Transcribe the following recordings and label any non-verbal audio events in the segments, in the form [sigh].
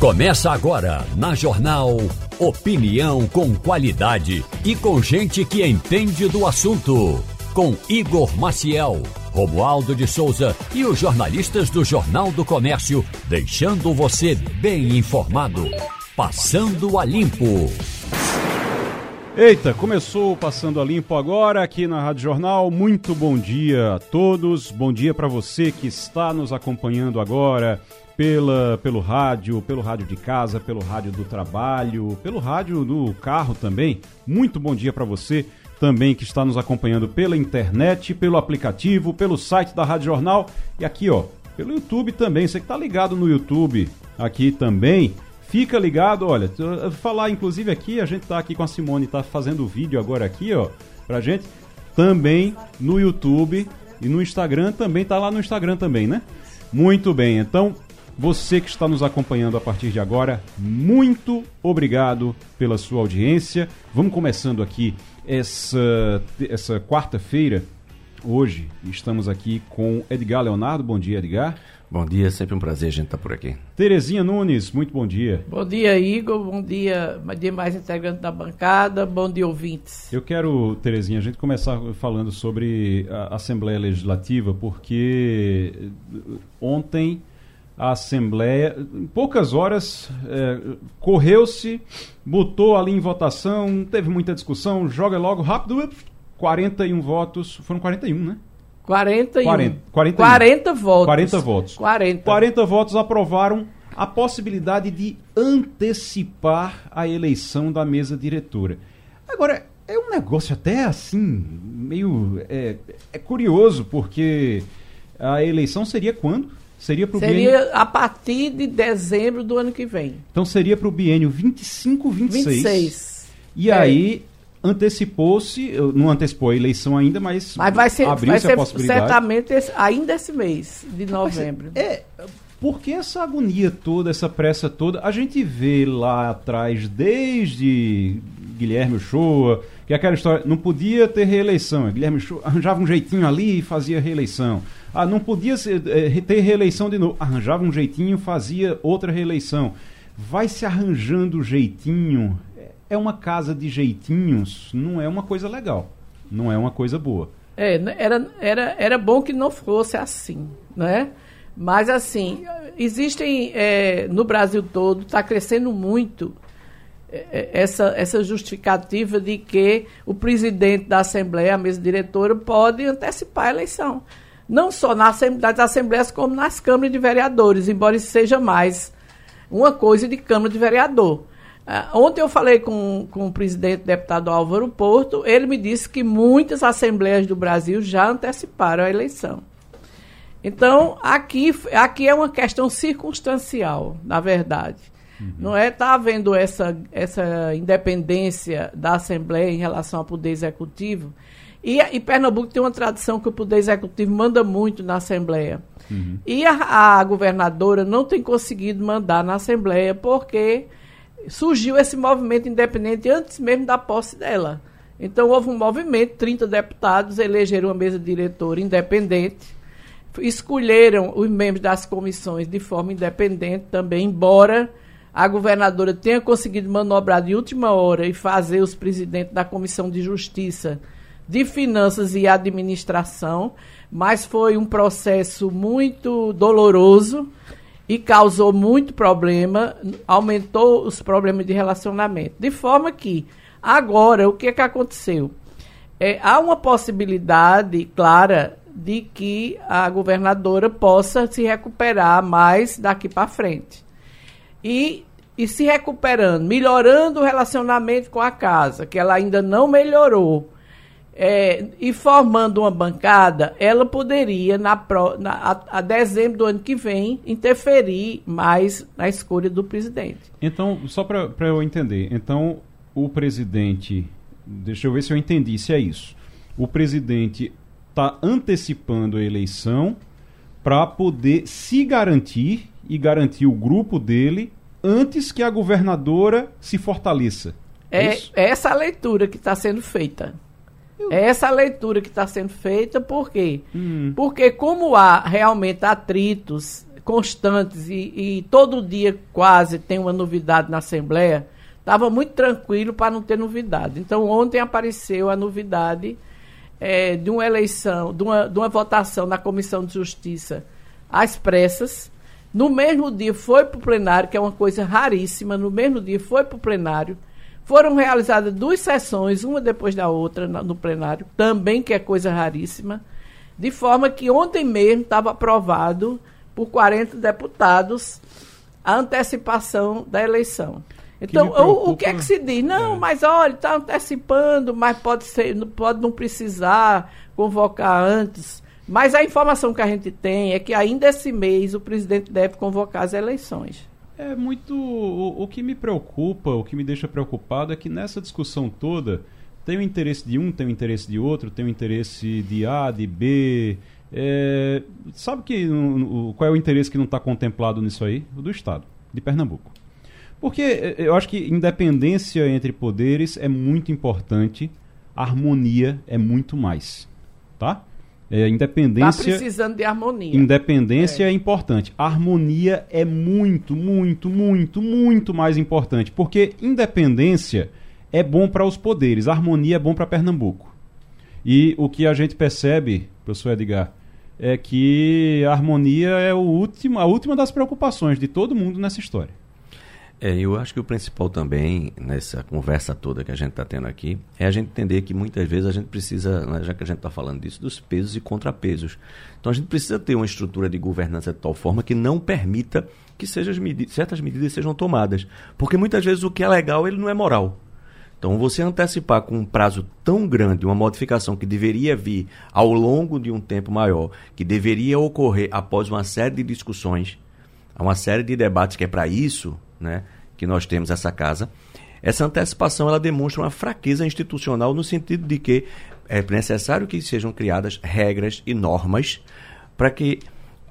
Começa agora na Jornal Opinião com qualidade e com gente que entende do assunto. Com Igor Maciel, Romualdo de Souza e os jornalistas do Jornal do Comércio, deixando você bem informado. Passando a Limpo. Eita, começou Passando a Limpo agora aqui na Rádio Jornal. Muito bom dia a todos. Bom dia para você que está nos acompanhando agora pela, pelo rádio, pelo rádio de casa, pelo rádio do trabalho, pelo rádio do carro também. Muito bom dia para você também que está nos acompanhando pela internet, pelo aplicativo, pelo site da Rádio Jornal e aqui, ó, pelo YouTube também. Você que está ligado no YouTube aqui também, fica ligado, olha, falar inclusive aqui, a gente está aqui com a Simone, está fazendo vídeo agora aqui, ó, pra gente, também no YouTube e no Instagram também, tá lá no Instagram também, né? Muito bem, então você que está nos acompanhando a partir de agora, muito obrigado pela sua audiência. Vamos começando aqui essa, essa quarta-feira. Hoje estamos aqui com Edgar Leonardo. Bom dia, Edgar. Bom dia, sempre um prazer a gente estar por aqui. Terezinha Nunes, muito bom dia. Bom dia, Igor. Bom dia, demais integrantes da bancada. Bom dia, ouvintes. Eu quero, Terezinha, a gente começar falando sobre a Assembleia Legislativa, porque ontem a Assembleia. Em poucas horas, é, correu-se, botou ali em votação, teve muita discussão, joga logo rápido, 41 votos. Foram 41, né? 41. 40, 41. 40 votos. 40 votos. 40. 40 votos aprovaram a possibilidade de antecipar a eleição da mesa diretora. Agora, é um negócio até assim, meio. É, é curioso, porque a eleição seria quando? Seria para o Seria a partir de dezembro do ano que vem. Então seria para o biênio 25, 26. 26. E é. aí antecipou-se, não antecipou a eleição ainda, mas, mas vai ser, vai ser certamente esse, ainda esse mês de novembro. Mas, é, por que essa agonia toda, essa pressa toda? A gente vê lá atrás, desde Guilherme Uchoa, que é aquela história, não podia ter reeleição. Guilherme arranjava um jeitinho ali e fazia reeleição. Ah, não podia ser, é, ter reeleição de novo. Arranjava um jeitinho, fazia outra reeleição. Vai se arranjando jeitinho. É uma casa de jeitinhos, não é uma coisa legal. Não é uma coisa boa. É, era, era, era bom que não fosse assim, né? Mas, assim, existem é, no Brasil todo, está crescendo muito essa, essa justificativa de que o presidente da Assembleia, a mesa diretora, pode antecipar a eleição não só nas assembleias, como nas câmaras de vereadores, embora isso seja mais uma coisa de Câmara de Vereador. Uh, ontem eu falei com, com o presidente deputado Álvaro Porto, ele me disse que muitas assembleias do Brasil já anteciparam a eleição. Então, aqui, aqui é uma questão circunstancial, na verdade. Uhum. Não é tá havendo essa, essa independência da Assembleia em relação ao Poder Executivo, e, e, Pernambuco tem uma tradição que o Poder Executivo manda muito na Assembleia. Uhum. E a, a, governadora não tem conseguido mandar na Assembleia porque surgiu esse movimento independente antes mesmo da posse dela. Então houve um movimento, 30 deputados elegeram uma mesa diretora independente, escolheram os membros das comissões de forma independente também, embora a governadora tenha conseguido manobrar de última hora e fazer os presidentes da Comissão de Justiça de Finanças e Administração, mas foi um processo muito doloroso e causou muito problema, aumentou os problemas de relacionamento. De forma que, agora, o que, é que aconteceu? É, há uma possibilidade clara de que a governadora possa se recuperar mais daqui para frente. E, e se recuperando, melhorando o relacionamento com a casa, que ela ainda não melhorou é, e formando uma bancada, ela poderia, na, na a, a, dezembro do ano que vem, interferir mais na escolha do presidente. Então, só para eu entender, então o presidente, deixa eu ver se eu entendi se é isso. O presidente está antecipando a eleição para poder se garantir e garantir o grupo dele antes que a governadora se fortaleça. É, é, é essa a leitura que está sendo feita. É essa leitura que está sendo feita, por quê? Hum. Porque como há realmente atritos constantes e, e, todo dia quase tem uma novidade na Assembleia, estava muito tranquilo para não ter novidade. Então, ontem apareceu a novidade é, de uma eleição, de uma, de uma votação na Comissão de Justiça às pressas. No mesmo dia foi para o plenário, que é uma coisa raríssima, no mesmo dia foi para o plenário. Foram realizadas duas sessões, uma depois da outra, no plenário, também que é coisa raríssima, de forma que ontem mesmo estava aprovado por 40 deputados a antecipação da eleição. Então, o, o, que é que se diz? Não, é. mas olha, está antecipando, mas pode ser, pode não precisar convocar antes. Mas a informação que a gente tem é que ainda esse mês o presidente deve convocar as eleições. É muito. O, o que me preocupa, o que me deixa preocupado é que nessa discussão toda tem o interesse de um, tem o interesse de outro, tem o interesse de A, de B. É, sabe que, qual é o interesse que não está contemplado nisso aí? O do Estado, de Pernambuco. Porque é, eu acho que independência entre poderes é muito importante, harmonia é muito mais. Tá? É, independência. Tá precisando de harmonia. Independência é. é importante. Harmonia é muito, muito, muito, muito mais importante. Porque independência é bom para os poderes, harmonia é bom para Pernambuco. E o que a gente percebe, professor Edgar, é que a harmonia é o último, a última das preocupações de todo mundo nessa história. É, eu acho que o principal também, nessa conversa toda que a gente está tendo aqui, é a gente entender que muitas vezes a gente precisa, né, já que a gente está falando disso, dos pesos e contrapesos. Então a gente precisa ter uma estrutura de governança de tal forma que não permita que medi certas medidas sejam tomadas. Porque muitas vezes o que é legal, ele não é moral. Então, você antecipar com um prazo tão grande uma modificação que deveria vir ao longo de um tempo maior, que deveria ocorrer após uma série de discussões, uma série de debates que é para isso, né, que nós temos essa casa. Essa antecipação ela demonstra uma fraqueza institucional no sentido de que é necessário que sejam criadas regras e normas para que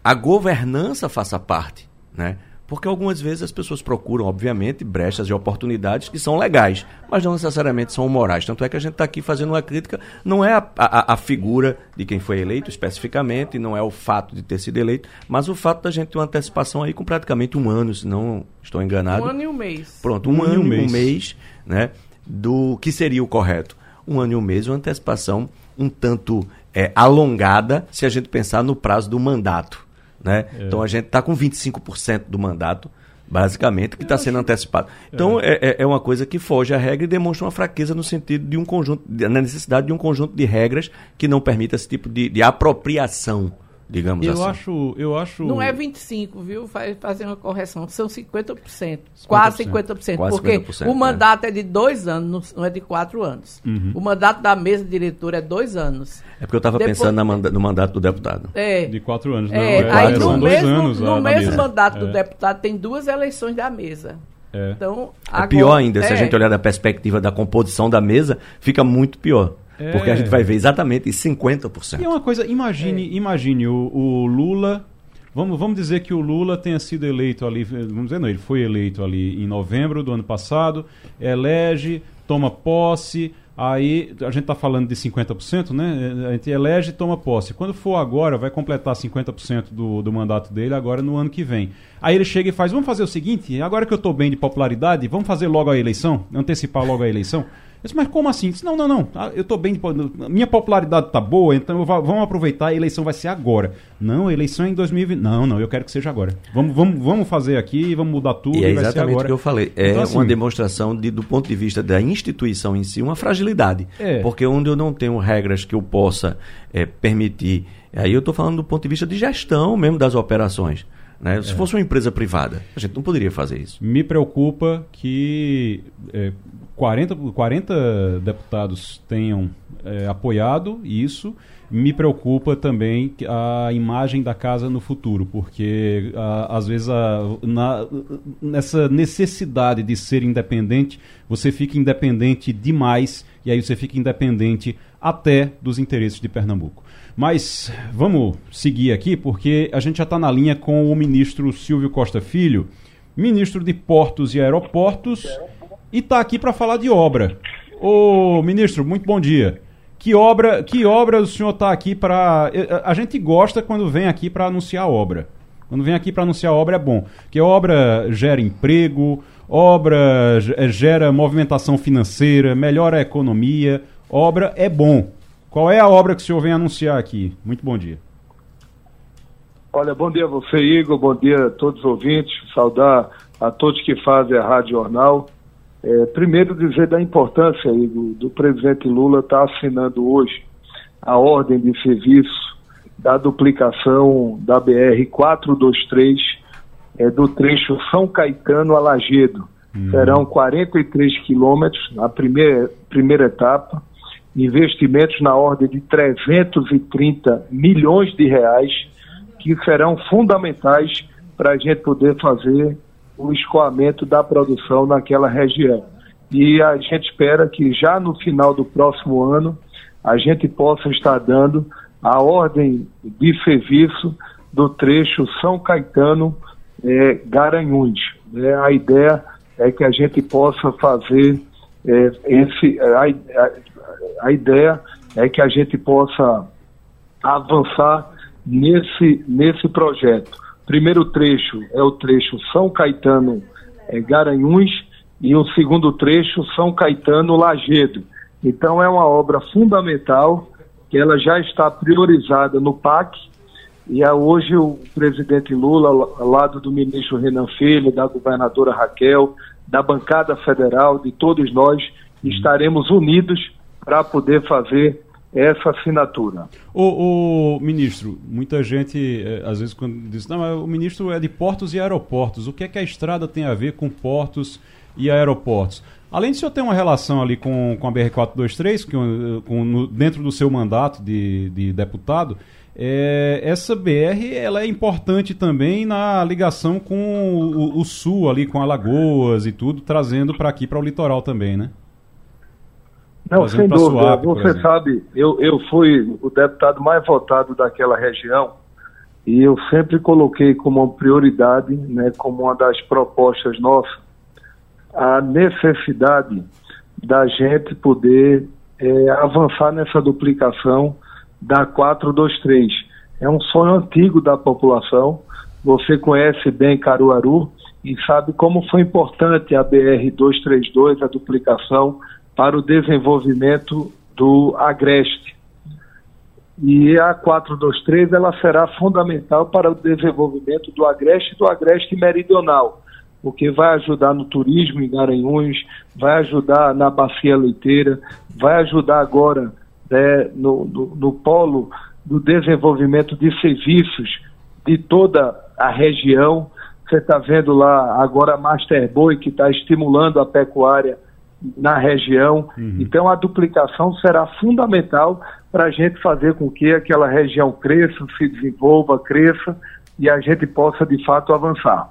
a governança faça parte, né? Porque algumas vezes as pessoas procuram, obviamente, brechas de oportunidades que são legais, mas não necessariamente são morais. Tanto é que a gente está aqui fazendo uma crítica, não é a, a, a, figura de quem foi eleito especificamente, não é o fato de ter sido eleito, mas o fato da gente ter uma antecipação aí com praticamente um ano, se não estou enganado. Um ano e um mês. Pronto, um, um ano e um mês. um mês, né? Do que seria o correto. Um ano e um mês, uma antecipação um tanto é, alongada, se a gente pensar no prazo do mandato. Né? É. Então a gente está com 25% do mandato, basicamente, que está sendo antecipado. Então é. é. é. uma coisa que foge à regra e demonstra uma fraqueza no sentido de um conjunto, na necessidade de um conjunto de regras que não permita esse tipo de, de apropriação digamos eu assim. Acho, eu acho. Não é 25, viu? Faz fazer uma correção. São 50%. 50%. Quase 50%. Quase porque 50%, o né? mandato é. é de dois anos, não é de quatro anos. Uhum. O mandato da mesa diretora é dois anos. É porque eu estava pensando manda no mandato do deputado. É. De quatro anos, não. É, é aí no são mesmo, dois anos. No mesmo mandato do é. deputado tem duas eleições da mesa. É. Então, agora, é pior ainda, se a gente olhar da perspectiva da composição da mesa, fica muito pior. É. Porque a gente vai ver exatamente 50%. E é uma coisa, imagine, é. imagine o, o, Lula. Vamos, vamos dizer que o Lula tenha sido eleito ali, vamos dizer, não, ele foi eleito ali em novembro do ano passado, elege, toma posse, aí a gente está falando de 50%, né? A gente elege e toma posse. Quando for agora, vai completar 50% do, do mandato dele agora no ano que vem. Aí ele chega e faz, vamos fazer o seguinte, agora que eu estou bem de popularidade, vamos fazer logo a eleição, antecipar logo a eleição. Disse, mas como assim? Disse, não, não, não. Ah, eu estou bem. Minha popularidade está boa, então vamos aproveitar. A eleição vai ser agora. Não, a eleição é em 2020. Não, não, eu quero que seja agora. Vamos, vamos, vamos fazer aqui, vamos mudar tudo. E é exatamente o que eu falei. É então, assim, uma demonstração, de, do ponto de vista da instituição em si, uma fragilidade. É. Porque onde eu não tenho regras que eu possa é, permitir. Aí eu estou falando do ponto de vista de gestão mesmo das operações. Né? Se é. fosse uma empresa privada, a gente não poderia fazer isso. Me preocupa que é, 40, 40 deputados tenham é, apoiado isso. Me preocupa também a imagem da casa no futuro, porque a, às vezes a, na, nessa necessidade de ser independente, você fica independente demais e aí você fica independente até dos interesses de Pernambuco. Mas vamos seguir aqui, porque a gente já está na linha com o ministro Silvio Costa Filho, ministro de Portos e Aeroportos e está aqui para falar de obra. Ô, ministro, muito bom dia. Que obra, que obra o senhor está aqui para? A gente gosta quando vem aqui para anunciar obra. Quando vem aqui para anunciar obra é bom, porque obra gera emprego, obra eh, gera movimentação financeira, melhora a economia, obra é bom. Qual é a obra que o senhor vem anunciar aqui? Muito bom dia. Olha, bom dia a você, Igor, bom dia a todos os ouvintes, saudar a todos que fazem a Rádio Jornal. É, primeiro dizer da importância, Igor, do presidente Lula estar tá assinando hoje a ordem de serviço da duplicação da BR-423 é, do trecho São Caetano a Lagedo. Hum. Serão 43 quilômetros na primeira, primeira etapa, investimentos na ordem de 330 milhões de reais, que serão fundamentais para a gente poder fazer o escoamento da produção naquela região. E a gente espera que já no final do próximo ano a gente possa estar dando a ordem de serviço do trecho São Caetano é, Garanhuns. É, a ideia é que a gente possa fazer é, esse. A, a, a, ideia é que a gente possa avançar nesse, nesse projeto. Primeiro trecho é o trecho São Caetano é, Garanhuns e o segundo trecho São Caetano Lagedo. Então é uma obra fundamental que ela já está priorizada no PAC e é hoje o presidente Lula, ao lado do ministro Renan Filho, da governadora Raquel, da bancada federal, de todos nós, estaremos unidos para poder fazer essa assinatura. O, o, ministro, muita gente é, às vezes quando diz, não, o ministro é de portos e aeroportos. O que é que a estrada tem a ver com portos e aeroportos? Além de o senhor ter uma relação ali com, com a BR-423, que, no, dentro do seu mandato de, de deputado, é, essa BR ela é importante também na ligação com o, o sul, ali com Alagoas e tudo, trazendo para aqui, para o litoral também, né? Não, sem dúvida. Suape, Você sabe, eu, eu fui o deputado mais votado daquela região e eu sempre coloquei como prioridade, né, como uma das propostas nossas, a necessidade da gente poder é, avançar nessa duplicação da 423. É um sonho antigo da população. Você conhece bem Caruaru e sabe como foi importante a BR-232, a duplicação, para o desenvolvimento do Agreste. E a 423 ela será fundamental para o desenvolvimento do Agreste e do Agreste Meridional porque vai ajudar no turismo em Garanhuns, vai ajudar na bacia leiteira, vai ajudar agora né, no, no, no polo do desenvolvimento de serviços de toda a região. Você está vendo lá agora a Master Boi, que está estimulando a pecuária na região. Uhum. Então, a duplicação será fundamental para a gente fazer com que aquela região cresça, se desenvolva, cresça e a gente possa, de fato, avançar.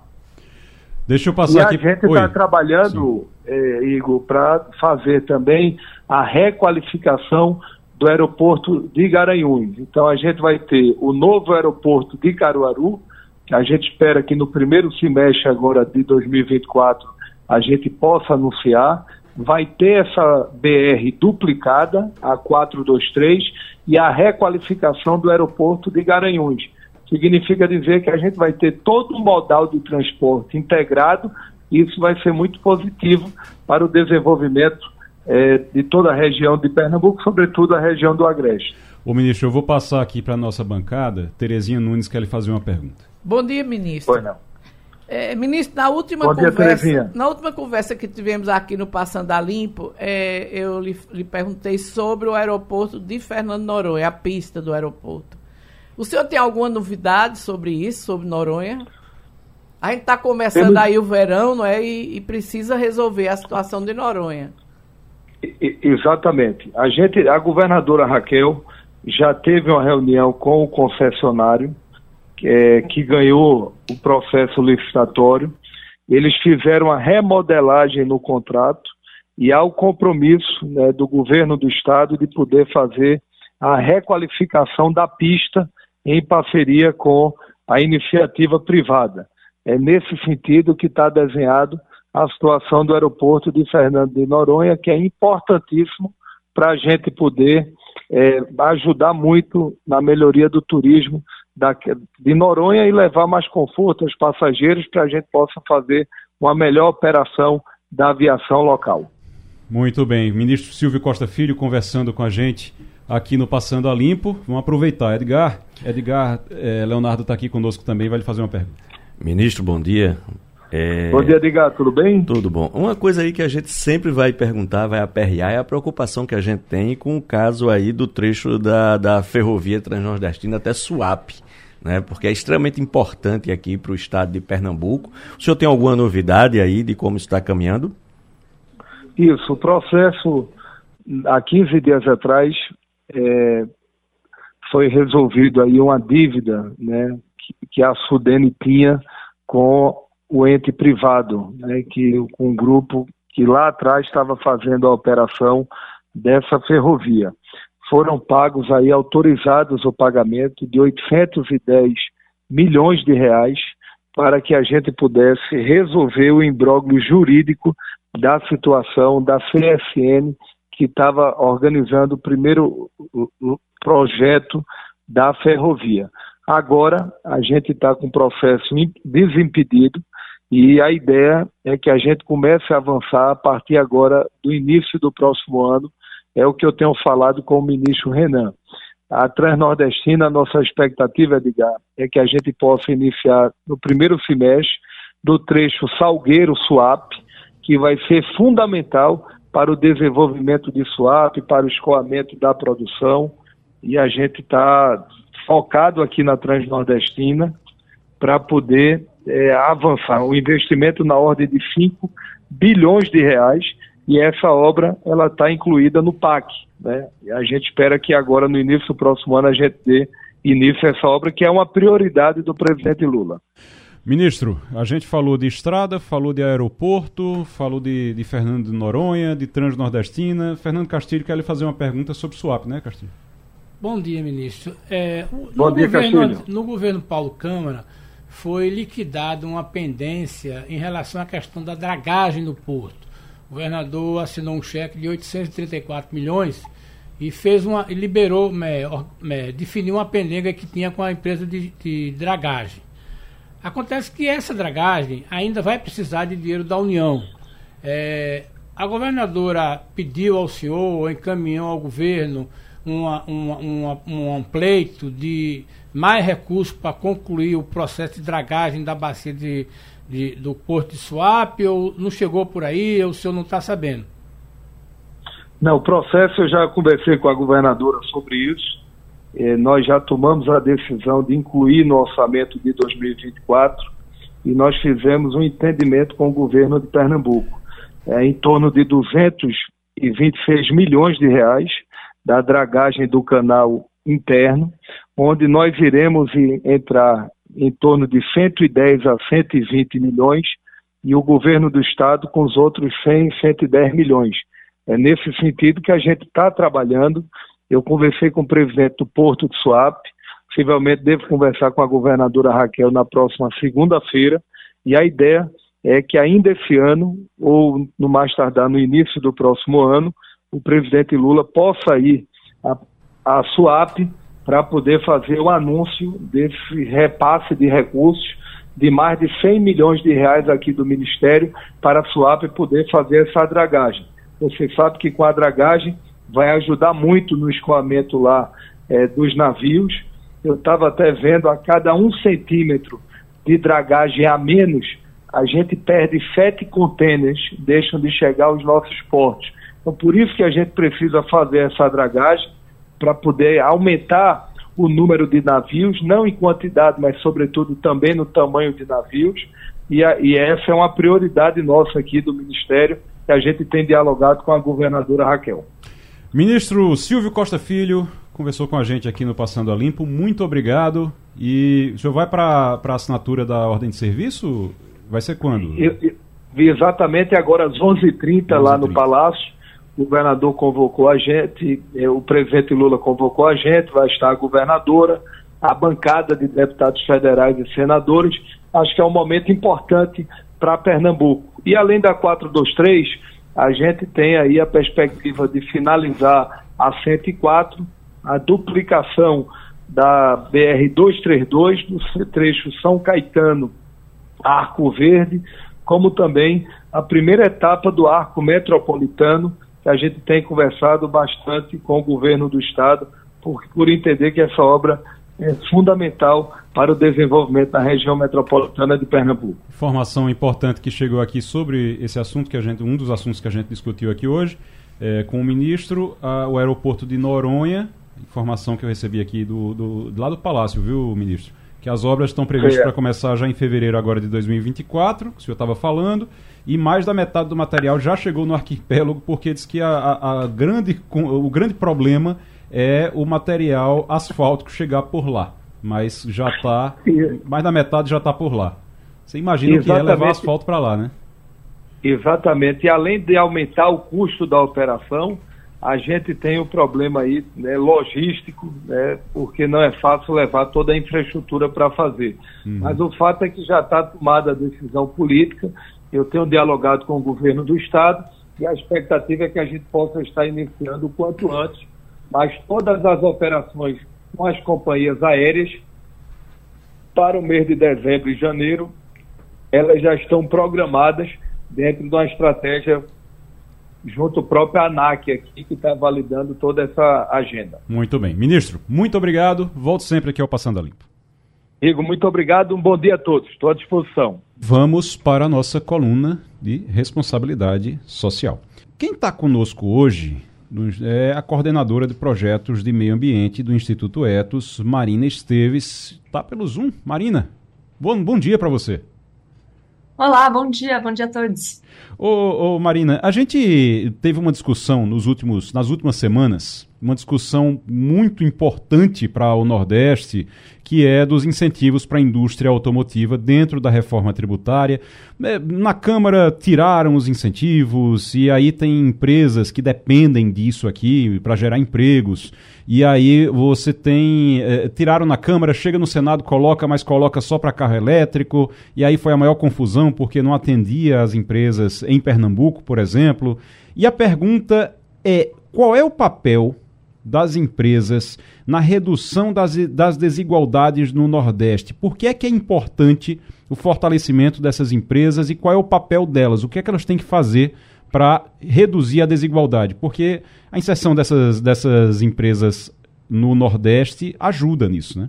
Deixa eu passar e aqui. A gente está trabalhando, eh, Igor, para fazer também a requalificação do aeroporto de Garanhuns. Então a gente vai ter o novo aeroporto de Caruaru, que a gente espera que no primeiro semestre agora de 2024 a gente possa anunciar. Vai ter essa BR duplicada, a 423, e a requalificação do aeroporto de Garanhuns significa dizer que a gente vai ter todo um modal de transporte integrado e isso vai ser muito positivo para o desenvolvimento é, de toda a região de Pernambuco, sobretudo a região do Agreste. Ô ministro, eu vou passar aqui para a nossa bancada. Terezinha Nunes quer lhe fazer uma pergunta. Bom dia, ministro. Pois não. É, ministro, na última Bom conversa, dia, na última conversa que tivemos aqui no Passando a Limpo, é, eu lhe, lhe perguntei sobre o aeroporto de Fernando Noronha, a pista do aeroporto. O senhor tem alguma novidade sobre isso, sobre Noronha? A gente está começando Temos... aí o verão, não é? E, e, precisa resolver a situação de Noronha. I, exatamente. A gente, a governadora Raquel já teve uma reunião com o concessionário é, que ganhou o processo licitatório. Eles fizeram a remodelagem no contrato e há o compromisso né, do governo do estado de poder fazer a requalificação da pista em parceria com a iniciativa privada. É nesse sentido que está desenhado a situação do aeroporto de Fernando de Noronha, que é importantíssimo para a gente poder é, ajudar muito na melhoria do turismo da, de Noronha e levar mais conforto aos passageiros para a gente possa fazer uma melhor operação da aviação local. Muito bem. Ministro Silvio Costa Filho conversando com a gente aqui no Passando a Limpo. Vamos aproveitar. Edgar, Edgar eh, Leonardo está aqui conosco também, vai lhe fazer uma pergunta. Ministro, bom dia. É... Bom dia, Edgar, tudo bem? Tudo bom. Uma coisa aí que a gente sempre vai perguntar, vai aperrear, é a preocupação que a gente tem com o caso aí do trecho da, da ferrovia transnordestina até Suape né? Porque é extremamente importante aqui para o estado de Pernambuco. O senhor tem alguma novidade aí de como está caminhando? Isso, o processo há 15 dias atrás é, foi resolvido aí uma dívida, né, que, que a Sudene tinha com o ente privado, né, que com um grupo que lá atrás estava fazendo a operação dessa ferrovia foram pagos aí, autorizados o pagamento de 810 milhões de reais para que a gente pudesse resolver o imbróglio jurídico da situação da CSN que estava organizando o primeiro projeto da ferrovia. Agora a gente está com o processo desimpedido e a ideia é que a gente comece a avançar a partir agora do início do próximo ano é o que eu tenho falado com o ministro Renan. A Transnordestina, a nossa expectativa, Edgar, é que a gente possa iniciar no primeiro semestre do trecho Salgueiro-Suape, que vai ser fundamental para o desenvolvimento de Suape, para o escoamento da produção. E a gente está focado aqui na Transnordestina para poder é, avançar. O investimento na ordem de 5 bilhões de reais e essa obra ela está incluída no PAC. Né? E a gente espera que agora, no início do próximo ano, a gente dê início a essa obra, que é uma prioridade do presidente Lula. Ministro, a gente falou de estrada, falou de aeroporto, falou de, de Fernando de Noronha, de Transnordestina. Fernando Castilho quer lhe fazer uma pergunta sobre o SWAP, né, Castilho? Bom dia, ministro. É, Bom dia, governo, Castilho. No governo Paulo Câmara, foi liquidada uma pendência em relação à questão da dragagem no porto o governador assinou um cheque de 834 milhões e fez uma, liberou, me, me, definiu uma pendenga que tinha com a empresa de, de dragagem. Acontece que essa dragagem ainda vai precisar de dinheiro da União. É, a governadora pediu ao senhor, encaminhou ao governo, uma, uma, uma, um pleito de mais recursos para concluir o processo de dragagem da bacia de, de, do Porto de Suape ou não chegou por aí, ou o senhor não está sabendo? Não, o processo eu já conversei com a governadora sobre isso. Eh, nós já tomamos a decisão de incluir no orçamento de 2024 e nós fizemos um entendimento com o governo de Pernambuco. É, em torno de 226 milhões de reais da dragagem do canal interno, onde nós iremos entrar em torno de 110 a 120 milhões e o governo do estado com os outros 100, 110 milhões. É nesse sentido que a gente está trabalhando. Eu conversei com o presidente do Porto de Suape, possivelmente devo conversar com a governadora Raquel na próxima segunda-feira, e a ideia é que ainda esse ano, ou no mais tardar no início do próximo ano, o presidente Lula possa ir a, a Suape para poder fazer o anúncio desse repasse de recursos de mais de 100 milhões de reais aqui do Ministério para a SUAP poder fazer essa dragagem. Você sabe que com a dragagem vai ajudar muito no escoamento lá é, dos navios. Eu estava até vendo a cada um centímetro de dragagem a menos, a gente perde sete contêineres, deixam de chegar aos nossos portos. Então, por isso que a gente precisa fazer essa dragagem para poder aumentar o número de navios, não em quantidade, mas sobretudo também no tamanho de navios. E, a, e essa é uma prioridade nossa aqui do Ministério, que a gente tem dialogado com a governadora Raquel. Ministro Silvio Costa Filho conversou com a gente aqui no Passando a Limpo. Muito obrigado. E o senhor vai para a assinatura da ordem de serviço? Vai ser quando? Eu, eu, exatamente agora às 11h30 lá no Palácio o governador convocou a gente, é, o presidente Lula convocou a gente, vai estar a governadora, a bancada de deputados federais e senadores. Acho que é um momento importante para Pernambuco. E além da 423, a gente tem aí a perspectiva de finalizar a 104, a duplicação da BR-232, no trecho São Caetano, Arco Verde, como também a primeira etapa do Arco Metropolitano, a gente tem conversado bastante com o governo do Estado, por, por entender que essa obra é fundamental para o desenvolvimento da região metropolitana de Pernambuco. Informação importante que chegou aqui sobre esse assunto que a gente, um dos assuntos que a gente discutiu aqui hoje, é, com o ministro, a, o aeroporto de Noronha, informação que eu recebi aqui do, do, lá do Palácio, viu, ministro? Que as obras estão previstas é. para começar já em fevereiro agora de 2024, que o senhor estava falando, e mais da metade do material já chegou no arquipélago, porque diz que a, a, a grande, o grande problema é o material asfáltico chegar por lá. Mas já está. Mais da metade já está por lá. Você imagina Exatamente. que é levar asfalto para lá, né? Exatamente. E além de aumentar o custo da operação, a gente tem o um problema aí né, logístico, né, porque não é fácil levar toda a infraestrutura para fazer. Uhum. Mas o fato é que já está tomada a decisão política, eu tenho dialogado com o governo do Estado e a expectativa é que a gente possa estar iniciando o quanto antes, mas todas as operações com as companhias aéreas para o mês de dezembro e janeiro, elas já estão programadas dentro de uma estratégia junto ao próprio ANAC aqui, que está validando toda essa agenda. Muito bem. Ministro, muito obrigado. Volto sempre aqui ao Passando a Limpo. Igor, muito obrigado. Um bom dia a todos. Estou à disposição. Vamos para a nossa coluna de responsabilidade social. Quem está conosco hoje é a coordenadora de projetos de meio ambiente do Instituto Etos, Marina Esteves. Está pelo Zoom. Marina, bom, bom dia para você. Olá, bom dia, bom dia a todos. Ô, ô, Marina, a gente teve uma discussão nos últimos, nas últimas semanas, uma discussão muito importante para o Nordeste, que é dos incentivos para a indústria automotiva dentro da reforma tributária. É, na Câmara tiraram os incentivos e aí tem empresas que dependem disso aqui para gerar empregos. E aí você tem. É, tiraram na Câmara, chega no Senado, coloca, mas coloca só para carro elétrico. E aí foi a maior confusão porque não atendia as empresas em Pernambuco, por exemplo. E a pergunta é: qual é o papel das empresas na redução das, das desigualdades no Nordeste? Por que é que é importante o fortalecimento dessas empresas e qual é o papel delas? O que é que elas têm que fazer para reduzir a desigualdade? Porque a inserção dessas, dessas empresas no Nordeste ajuda nisso, né?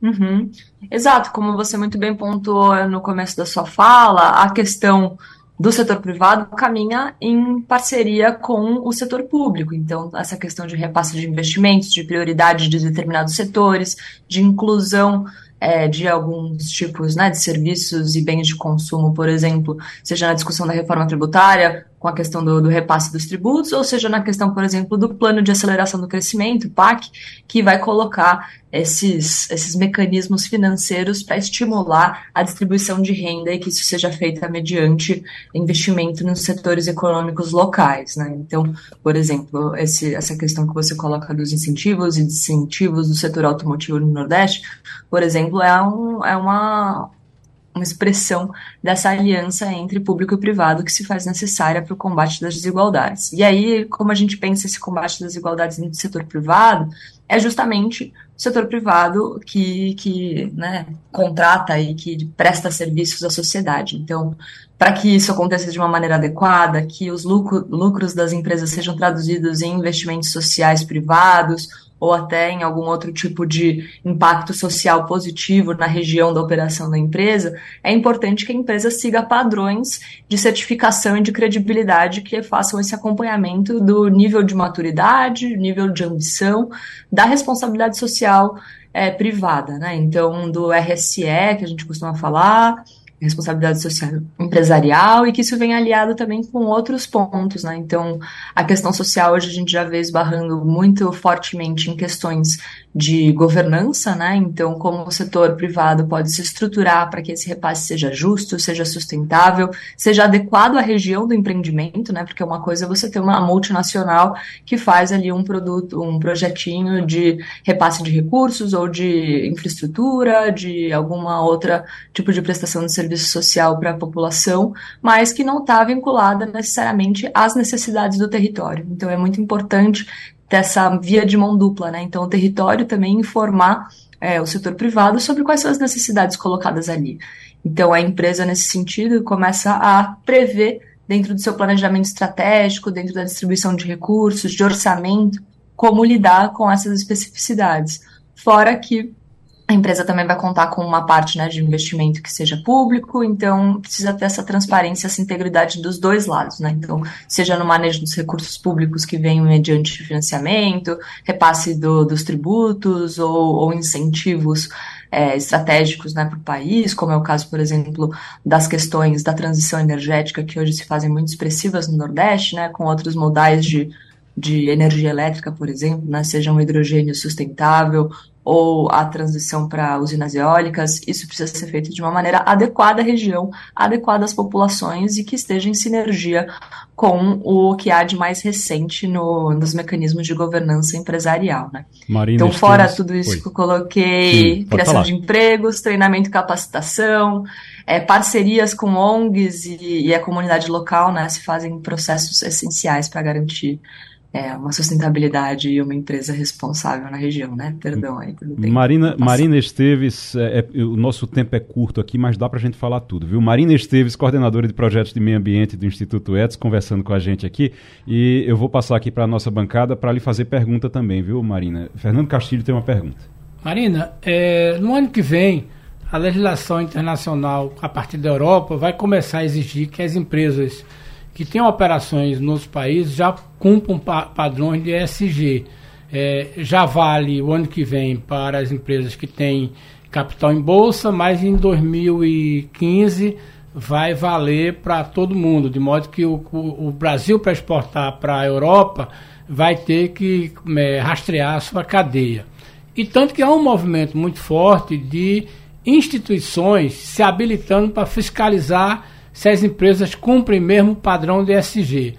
Uhum. Exato, como você muito bem pontuou no começo da sua fala, a questão do setor privado caminha em parceria com o setor público. Então, essa questão de repasse de investimentos, de prioridade de determinados setores, de inclusão é, de alguns tipos né, de serviços e bens de consumo, por exemplo, seja na discussão da reforma tributária, com a questão do, do, repasse dos tributos, ou seja na questão, por exemplo, do plano de aceleração do crescimento, PAC, que vai colocar esses, esses mecanismos financeiros para estimular a distribuição de renda e que isso seja feito mediante investimento nos setores econômicos locais. Né? Então, por exemplo, esse, essa questão que você coloca dos incentivos e desincentivos do setor automotivo no Nordeste, por exemplo, é, um, é uma, uma expressão dessa aliança entre público e privado que se faz necessária para o combate das desigualdades. E aí, como a gente pensa esse combate das desigualdades no setor privado, é justamente o setor privado que, que né, contrata e que presta serviços à sociedade. Então, para que isso aconteça de uma maneira adequada, que os lucro, lucros das empresas sejam traduzidos em investimentos sociais privados ou até em algum outro tipo de impacto social positivo na região da operação da empresa, é importante que a empresa siga padrões de certificação e de credibilidade que façam esse acompanhamento do nível de maturidade, nível de ambição, da responsabilidade social é, privada, né? Então, do RSE, que a gente costuma falar, responsabilidade social empresarial e que isso vem aliado também com outros pontos, né? Então, a questão social hoje a gente já vê esbarrando muito fortemente em questões de governança, né? Então, como o setor privado pode se estruturar para que esse repasse seja justo, seja sustentável, seja adequado à região do empreendimento, né? Porque uma coisa é você ter uma multinacional que faz ali um produto, um projetinho de repasse de recursos ou de infraestrutura, de alguma outra tipo de prestação de serviço social para a população, mas que não está vinculada necessariamente às necessidades do território. Então, é muito importante dessa via de mão dupla, né? Então, o território também informar é, o setor privado sobre quais são as necessidades colocadas ali. Então, a empresa, nesse sentido, começa a prever, dentro do seu planejamento estratégico, dentro da distribuição de recursos, de orçamento, como lidar com essas especificidades. Fora que a empresa também vai contar com uma parte né, de investimento que seja público, então precisa ter essa transparência, essa integridade dos dois lados, né? Então, seja no manejo dos recursos públicos que venham mediante financiamento, repasse do, dos tributos ou, ou incentivos é, estratégicos né, para o país, como é o caso, por exemplo, das questões da transição energética, que hoje se fazem muito expressivas no Nordeste, né, com outros modais de de energia elétrica, por exemplo, né, seja um hidrogênio sustentável ou a transição para usinas eólicas, isso precisa ser feito de uma maneira adequada à região, adequada às populações e que esteja em sinergia com o que há de mais recente no, nos mecanismos de governança empresarial. Né? Marina então, fora tudo isso Oi. que eu coloquei, Sim, criação falar. de empregos, treinamento e capacitação, é, parcerias com ONGs e, e a comunidade local né, se fazem processos essenciais para garantir é, uma sustentabilidade e uma empresa responsável na região, né? Perdão aí pelo tempo. Marina, Marina Esteves, é, é, o nosso tempo é curto aqui, mas dá para a gente falar tudo, viu? Marina Esteves, coordenadora de projetos de meio ambiente do Instituto ETS, conversando com a gente aqui. E eu vou passar aqui para a nossa bancada para lhe fazer pergunta também, viu, Marina? Fernando Castilho tem uma pergunta. Marina, é, no ano que vem, a legislação internacional, a partir da Europa, vai começar a exigir que as empresas que têm operações nos países já cumpram pa padrões de ESG. É, já vale o ano que vem para as empresas que têm capital em bolsa, mas em 2015 vai valer para todo mundo, de modo que o, o, Brasil, para exportar para a Europa, vai ter que é, rastrear a sua cadeia. E tanto que há um movimento muito forte de instituições se habilitando para fiscalizar se as empresas cumprem mesmo o padrão de ESG.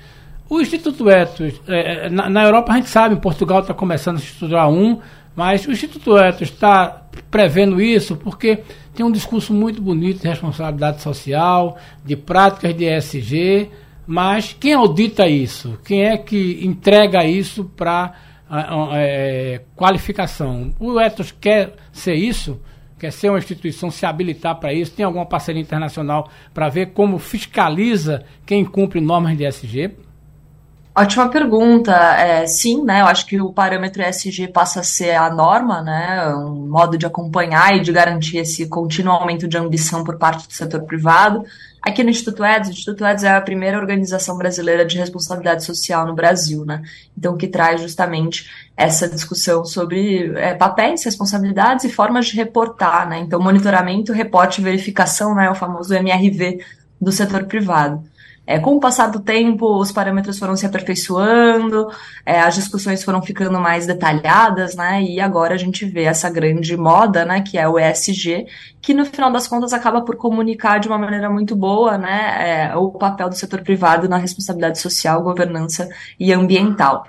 O Instituto Etos, é, é, na, na, Europa a gente sabe, em Portugal está começando a estruturar um, mas o Instituto Etos está prevendo isso porque tem um discurso muito bonito de responsabilidade social, de práticas de ESG, mas quem audita isso? Quem é que entrega isso para é, qualificação? O Etos quer ser isso? Quer ser uma instituição, se habilitar para isso? Tem alguma parceria internacional para ver como fiscaliza quem cumpre normas de ESG? Ótima pergunta. É, sim, né? Eu acho que o parâmetro ESG passa a ser a norma, né? Um modo de acompanhar e de garantir esse contínuo aumento de ambição por parte do setor privado. Aqui no Instituto EDS, o Instituto EDS é a primeira organização brasileira de responsabilidade social no Brasil, né? Então, que traz justamente essa discussão sobre é, papéis, responsabilidades e formas de reportar, né? Então, monitoramento, reporte e verificação, né? O famoso MRV do setor privado. É, com o passar do tempo, os parâmetros foram se aperfeiçoando, é, as discussões foram ficando mais detalhadas, né? E agora a gente vê essa grande moda, né? Que é o ESG, que no final das contas acaba por comunicar de uma maneira muito boa, né? É, o papel do setor privado na responsabilidade social, governança e ambiental.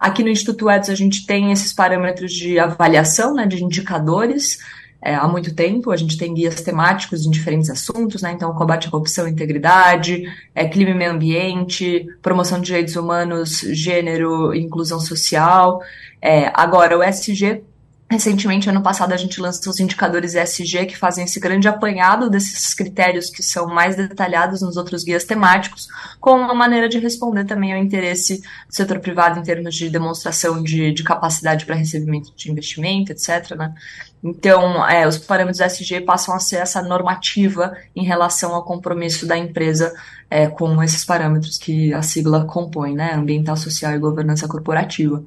Aqui no Instituto EDS a gente tem esses parâmetros de avaliação, né? De indicadores é, há muito tempo. A gente tem guias temáticos em diferentes assuntos, né? Então, combate à corrupção e integridade, é, clima e meio ambiente, promoção de direitos humanos, gênero inclusão social. É, agora, o SG Recentemente, ano passado, a gente lançou os indicadores ESG que fazem esse grande apanhado desses critérios que são mais detalhados nos outros guias temáticos, com uma maneira de responder também ao interesse do setor privado em termos de demonstração de, de capacidade para recebimento de investimento, etc. Né? Então, é, os parâmetros ESG passam a ser essa normativa em relação ao compromisso da empresa é, com esses parâmetros que a sigla compõe, né? Ambiental, social e governança corporativa.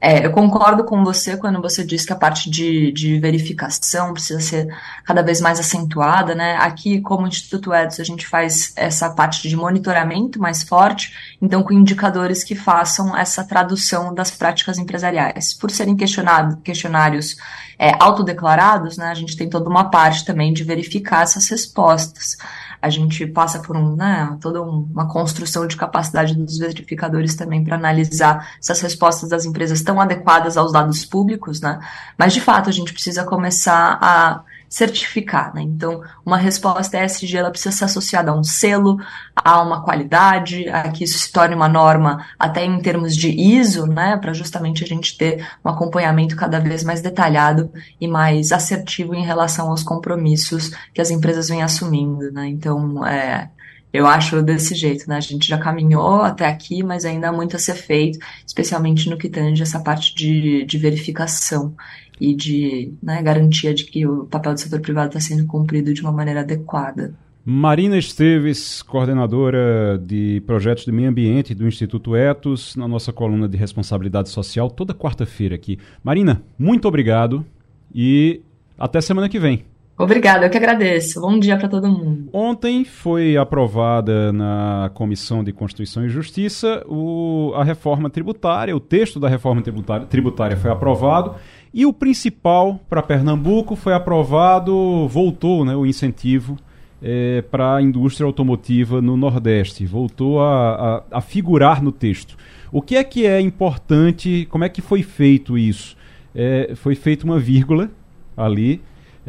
É, eu concordo com você quando você diz que a parte de, de verificação precisa ser cada vez mais acentuada, né? Aqui, como Instituto Edson, a gente faz essa parte de monitoramento mais forte, então com indicadores que façam essa tradução das práticas empresariais. Por serem questionários é, autodeclarados, né, a gente tem toda uma parte também de verificar essas respostas a gente passa por um, né, toda uma construção de capacidade dos verificadores também para analisar se as respostas das empresas estão adequadas aos dados públicos, né? Mas de fato a gente precisa começar a certificar, né? Então, uma resposta ESG ela precisa ser associada a um selo, há uma qualidade, a que isso se torne uma norma até em termos de ISO, né, para justamente a gente ter um acompanhamento cada vez mais detalhado e mais assertivo em relação aos compromissos que as empresas vêm assumindo, né? Então, é, eu acho desse jeito, né? A gente já caminhou até aqui, mas ainda há muito a ser feito, especialmente no que tange essa parte de, de verificação e de né, garantia de que o papel do setor privado está sendo cumprido de uma maneira adequada. Marina Esteves, coordenadora de projetos de meio ambiente do Instituto Etos, na nossa coluna de responsabilidade social, toda quarta-feira aqui. Marina, muito obrigado e até semana que vem. Obrigada, eu que agradeço. Bom dia para todo mundo. Ontem foi aprovada na Comissão de Constituição e Justiça o, a reforma tributária, o texto da reforma tributária, tributária foi aprovado e o principal para Pernambuco foi aprovado, voltou né, o incentivo é, para a indústria automotiva no Nordeste, voltou a, a, a figurar no texto. O que é que é importante, como é que foi feito isso? É, foi feita uma vírgula ali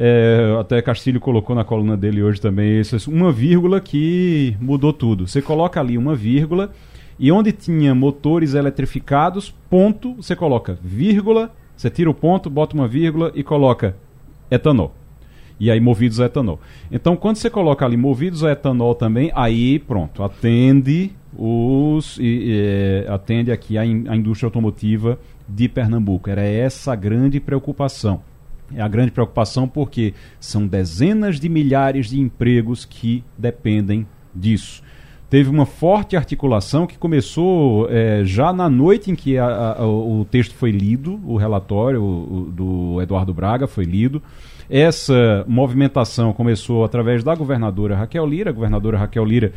é, até Castilho colocou na coluna dele hoje também isso, uma vírgula que mudou tudo. Você coloca ali uma vírgula e onde tinha motores eletrificados, ponto, você coloca vírgula, você tira o ponto, bota uma vírgula e coloca etanol. E aí movidos a etanol. Então quando você coloca ali movidos a etanol também, aí pronto, atende os e, e, atende aqui a, in, a indústria automotiva de Pernambuco. Era essa a grande preocupação. É a grande preocupação porque são dezenas de milhares de empregos que dependem disso. Teve uma forte articulação que começou é, já na noite em que a, a, o texto foi lido, o relatório o, do Eduardo Braga foi lido. Essa movimentação começou através da governadora Raquel Lira. A governadora Raquel Lira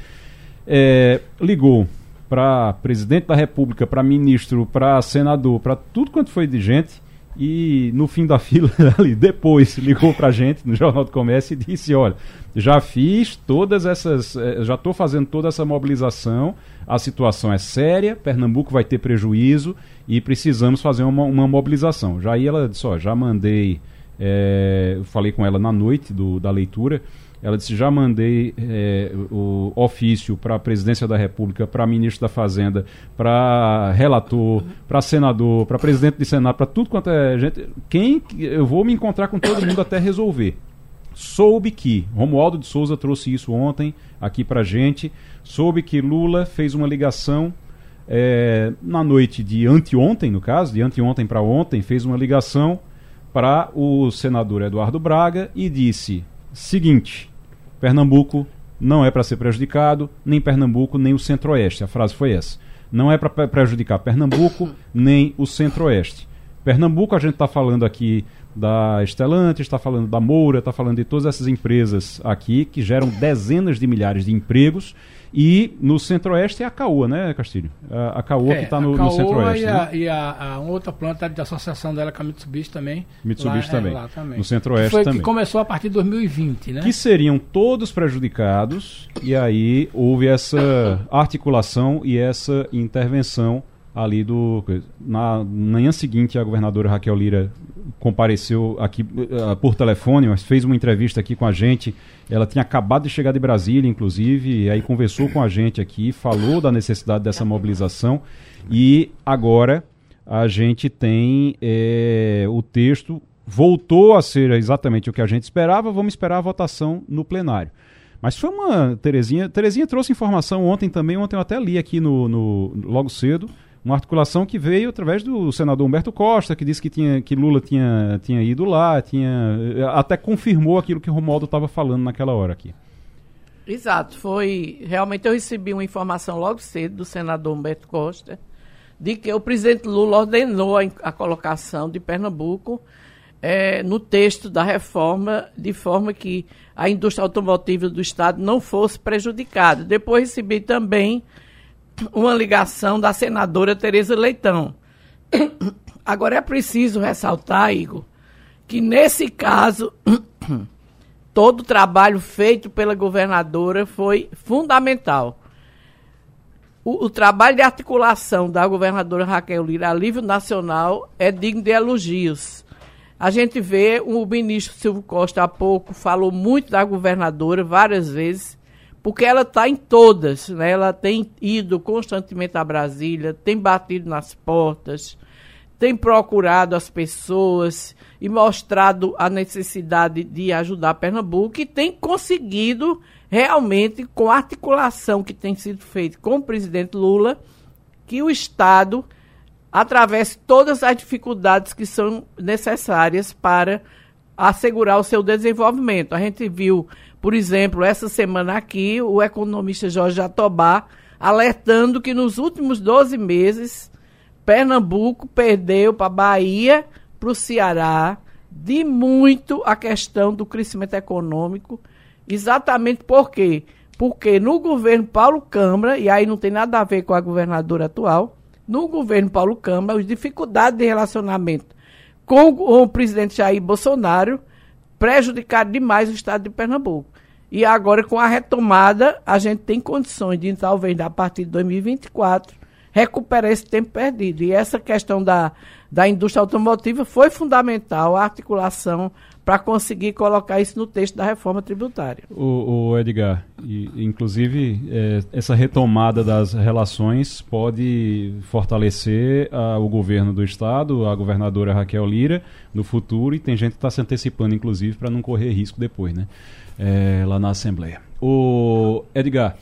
é, ligou para presidente da República, para ministro, para senador, para tudo quanto foi de gente e no fim da [laughs] fila ali depois ligou para a gente no Jornal do Comércio e disse olha já fiz todas essas eh, já estou fazendo toda essa mobilização a situação é séria Pernambuco vai ter prejuízo e precisamos fazer uma, uma mobilização. Já aí ela disse ó, já mandei é, falei com ela na noite do, da leitura ela disse: já mandei é, o ofício para a presidência da República, para ministro da Fazenda, para relator, para senador, para presidente de Senado, para tudo quanto é gente. Quem eu vou me encontrar com todo mundo até resolver. Soube que Romualdo de Souza trouxe isso ontem aqui para gente. Soube que Lula fez uma ligação é, na noite de anteontem, no caso, de anteontem para ontem, fez uma ligação para o senador Eduardo Braga e disse: seguinte, Pernambuco não é para ser prejudicado, nem Pernambuco, nem o Centro-Oeste. A frase foi essa. Não é para prejudicar Pernambuco, nem o Centro-Oeste. Pernambuco, a gente está falando aqui da Estelante, está falando da Moura, está falando de todas essas empresas aqui que geram dezenas de milhares de empregos e no centro-oeste é a Caoa, né, Castilho? A, a Caoa é, que está no, no centro-oeste. E, a, né? e a, a, outra planta de associação dela com a Mitsubishi também. Mitsubishi lá, também. É, também. No centro-oeste também. Que começou a partir de 2020, né? Que seriam todos prejudicados e aí houve essa articulação e essa intervenção ali do. Na manhã seguinte, a governadora Raquel Lira compareceu aqui uh, por telefone, mas fez uma entrevista aqui com a gente. Ela tinha acabado de chegar de Brasília, inclusive, e aí conversou com a gente aqui, falou da necessidade dessa mobilização. E agora a gente tem é, o texto, voltou a ser exatamente o que a gente esperava, vamos esperar a votação no plenário. Mas foi uma. Terezinha, Terezinha trouxe informação ontem também, ontem eu até li aqui no, no logo cedo uma articulação que veio através do senador Humberto Costa, que disse que, tinha, que Lula tinha, tinha ido lá, tinha até confirmou aquilo que o Romualdo estava falando naquela hora aqui. Exato, foi realmente eu recebi uma informação logo cedo do senador Humberto Costa de que o presidente Lula ordenou a, a colocação de Pernambuco é, no texto da reforma de forma que a indústria automotiva do estado não fosse prejudicada. Depois recebi também uma ligação da senadora Tereza Leitão. Agora é preciso ressaltar, Igor, que nesse caso [coughs] todo o trabalho feito pela governadora foi fundamental. O, o, trabalho de articulação da governadora Raquel Lira a nível nacional é digno de elogios. A gente vê o ministro Silvio Costa há pouco falou muito da governadora várias vezes porque ela está em todas, né? ela tem ido constantemente a Brasília, tem batido nas portas, tem procurado as pessoas e mostrado a necessidade de ajudar Pernambuco e tem conseguido realmente, com a articulação que tem sido feita com o presidente Lula, que o Estado atravesse todas as dificuldades que são necessárias para assegurar o seu desenvolvimento. A gente viu, por exemplo, essa semana aqui, o economista Jorge Jatobá alertando que nos últimos 12 meses, Pernambuco perdeu para a Bahia, para o Ceará, de muito a questão do crescimento econômico. Exatamente por quê? Porque no governo Paulo Câmara, e aí não tem nada a ver com a governadora atual, no governo Paulo Câmara, as dificuldades de relacionamento com o presidente Jair Bolsonaro prejudicaram demais o estado de Pernambuco. E agora, com a retomada, a gente tem condições de, talvez, a partir de 2024, recuperar esse tempo perdido. E essa questão da, da indústria automotiva foi fundamental, a articulação para conseguir colocar isso no texto da reforma tributária. O, o Edgar, e, inclusive é, essa retomada das relações pode fortalecer a, o governo do estado, a governadora Raquel Lira, no futuro, e tem gente que está se antecipando, inclusive, para não correr risco depois, né? É, lá na Assembleia. O Edgar,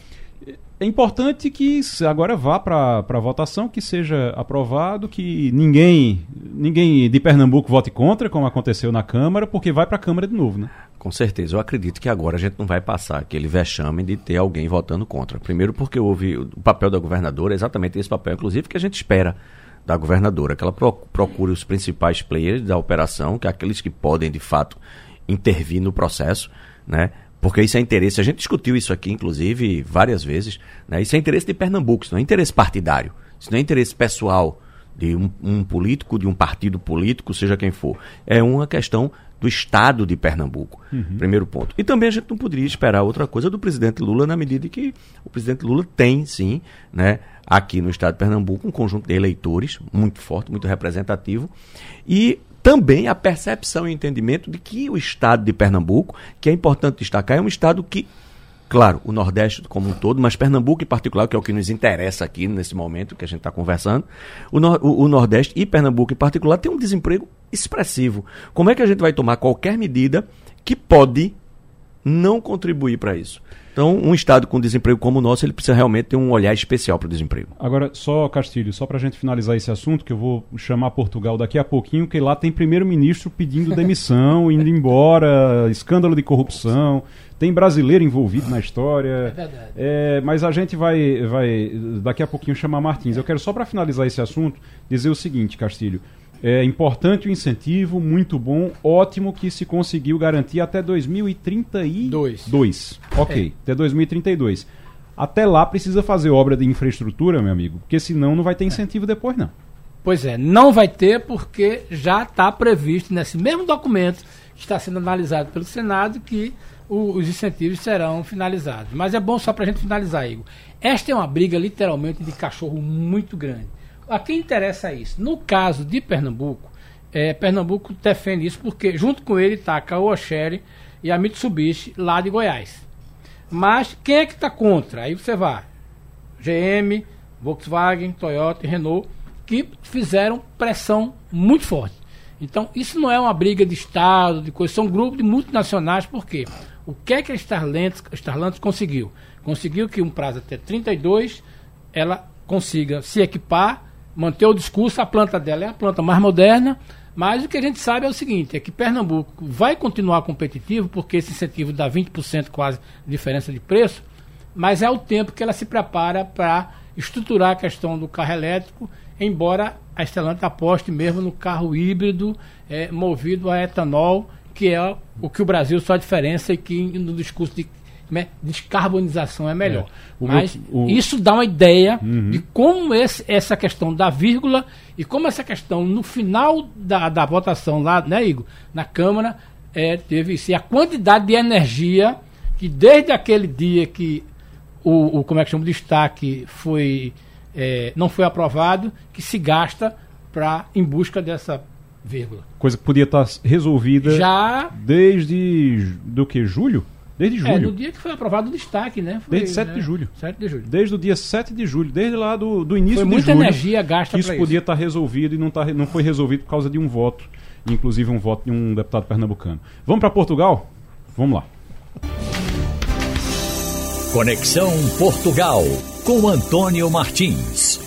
é importante que agora vá para a votação, que seja aprovado, que ninguém, ninguém de Pernambuco vote contra, como aconteceu na Câmara, porque vai para a Câmara de novo, né? Com certeza. Eu acredito que agora a gente não vai passar aquele vexame de ter alguém votando contra. Primeiro porque houve o papel da governadora, exatamente esse papel, inclusive, que a gente espera da governadora, que ela procure os principais players da operação, que é aqueles que podem, de fato, intervir no processo, né? Porque isso é interesse, a gente discutiu isso aqui, inclusive, várias vezes. Né? Isso é interesse de Pernambuco, isso não é interesse partidário, isso não é interesse pessoal de um, um, político, de um partido político, seja quem for. É uma questão do Estado de Pernambuco. Uhum. Primeiro ponto. E também a gente não poderia esperar outra coisa do presidente Lula, na medida que o presidente Lula tem, sim, né, aqui no Estado de Pernambuco, um conjunto de eleitores muito forte, muito representativo. E também a percepção e entendimento de que o estado de Pernambuco, que é importante destacar, é um estado que, claro, o Nordeste como um todo, mas Pernambuco em particular, que é o que nos interessa aqui nesse momento que a gente está conversando, o, no, o, Nordeste e Pernambuco em particular tem um desemprego expressivo. Como é que a gente vai tomar qualquer medida que pode não contribuir para isso? Então, um estado com desemprego como o nosso, ele precisa realmente ter um olhar especial para o desemprego. Agora, só, Castilho, só para a gente finalizar esse assunto, que eu vou chamar Portugal daqui a pouquinho, que lá tem primeiro-ministro pedindo demissão, [laughs] indo embora, escândalo de corrupção, tem brasileiro envolvido na história. É verdade. É, mas a gente vai, vai daqui a pouquinho chamar Martins. Eu quero só para finalizar esse assunto dizer o seguinte, Castilho. É importante o incentivo, muito bom, ótimo que se conseguiu garantir até 2032. Dois. Ok, é. até 2032. Até lá precisa fazer obra de infraestrutura, meu amigo, porque senão não vai ter incentivo é. depois, não. Pois é, não vai ter porque já está previsto nesse mesmo documento que está sendo analisado pelo Senado que o, os incentivos serão finalizados. Mas é bom só para a gente finalizar, Igor. Esta é uma briga literalmente de cachorro muito grande a quem interessa isso? No caso de Pernambuco, é, Pernambuco defende isso porque junto com ele está a Caoa e a Mitsubishi lá de Goiás. Mas quem é que está contra? Aí você vai. GM, Volkswagen, Toyota e Renault, que fizeram pressão muito forte. Então, isso não é uma briga de Estado, de coisa, são grupos de multinacionais, por quê? O que é que a Starlantes, Starlantes conseguiu? Conseguiu que um prazo até 32 ela consiga se equipar manter o discurso, a planta dela é a planta mais moderna, mas o que a gente sabe é o seguinte, é que Pernambuco vai continuar competitivo, porque esse incentivo dá 20% quase de diferença de preço, mas é o tempo que ela se prepara para estruturar a questão do carro elétrico, embora a Stellantis aposte mesmo no carro híbrido é, movido a etanol, que é o que o Brasil só diferença e que no discurso de descarbonização é melhor. É. Mas o, isso dá uma ideia uhum. de como esse, essa questão da vírgula e como essa questão no final da, da votação lá, né, Igor, na Câmara, é, teve se a quantidade de energia que desde aquele dia que o, o como é que chama, o destaque foi é, não foi aprovado, que se gasta para em busca dessa vírgula. Coisa que podia estar resolvida já desde do que julho? Desde julho. É, no dia que foi aprovado o destaque, né? Foi, desde 7 né? de julho. 7 de julho. Desde o dia 7 de julho, desde lá do, do início foi de muita julho. energia gasta Isso podia estar tá resolvido e não, tá, não foi resolvido por causa de um voto, inclusive um voto de um deputado pernambucano. Vamos para Portugal? Vamos lá. Conexão Portugal com Antônio Martins.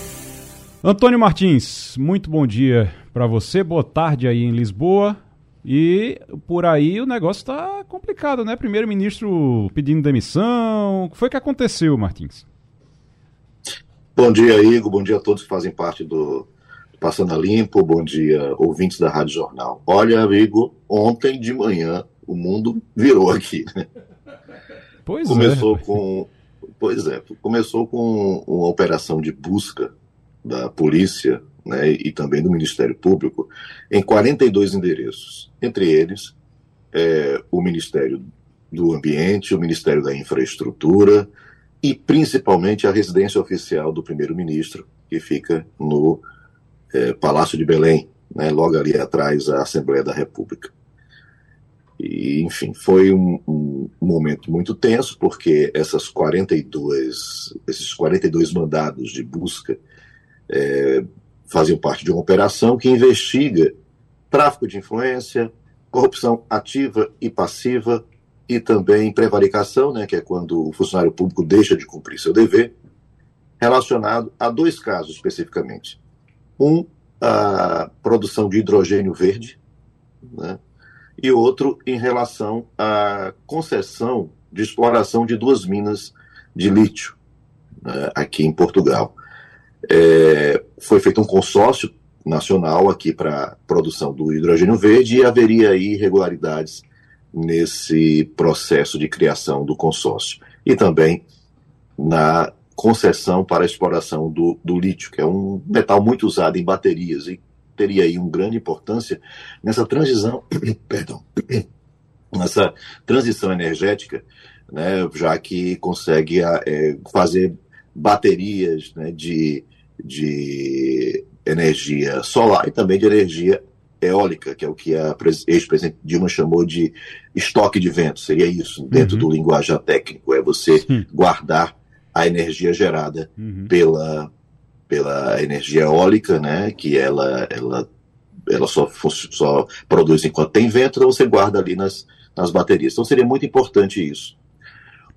Antônio Martins, muito bom dia para você. Boa tarde aí em Lisboa. E por aí o negócio está complicado, né? Primeiro-ministro pedindo demissão. O que foi que aconteceu, Martins? Bom dia, Igor. Bom dia a todos que fazem parte do Passando a Limpo. Bom dia, ouvintes da Rádio Jornal. Olha, amigo, ontem de manhã o mundo virou aqui. Né? Pois começou é. com Pois é, começou com uma operação de busca da polícia né, e também do Ministério Público em 42 endereços, entre eles é, o Ministério do Ambiente, o Ministério da Infraestrutura e principalmente a residência oficial do primeiro-ministro, que fica no é, Palácio de Belém, né, logo ali atrás a Assembleia da República. E, enfim, foi um, um, momento muito tenso, porque essas 42, esses 42 mandados de busca é, faziam parte de uma operação que investiga tráfico de influência, corrupção ativa e passiva e também prevaricação, né, que é quando o funcionário público deixa de cumprir seu dever, relacionado a dois casos especificamente. Um, a produção de hidrogênio verde, né, e outro em relação à concessão de exploração de duas minas de lítio né, aqui em Portugal. É, foi feito um consórcio nacional aqui para produção do hidrogênio verde e haveria irregularidades nesse processo de criação do consórcio. E também na concessão para a exploração do, do lítio, que é um metal muito usado em baterias e teria aí uma grande importância nessa transição, [coughs] perdão, [coughs] nessa transição energética, né, já que consegue é, fazer baterias né, de, de energia solar e também de energia eólica, que é o que a ex-presidente Dilma chamou de estoque de vento. Seria isso, dentro uhum. do linguajar técnico, é você Sim. guardar a energia gerada uhum. pela, pela energia eólica, né, que ela, ela, ela só, só produz enquanto tem vento, então você guarda ali nas, nas baterias. Então seria muito importante isso.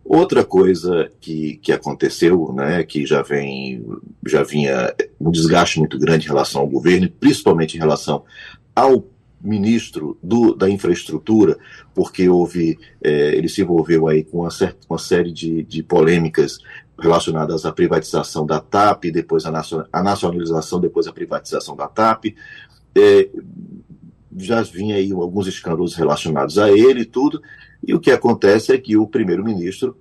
Outra coisa que, que aconteceu, né, que já vem, já vinha um desgaste muito grande em relação ao governo, principalmente em relação ao ministro do, da infraestrutura, porque houve, é, ele se envolveu aí com uma, certa, uma série de, de polêmicas relacionadas à privatização da TAP, depois a, a nacionalização, depois a privatização da TAP. É, já vinha aí alguns escândalos relacionados a ele e tudo, e o que acontece é que o primeiro-ministro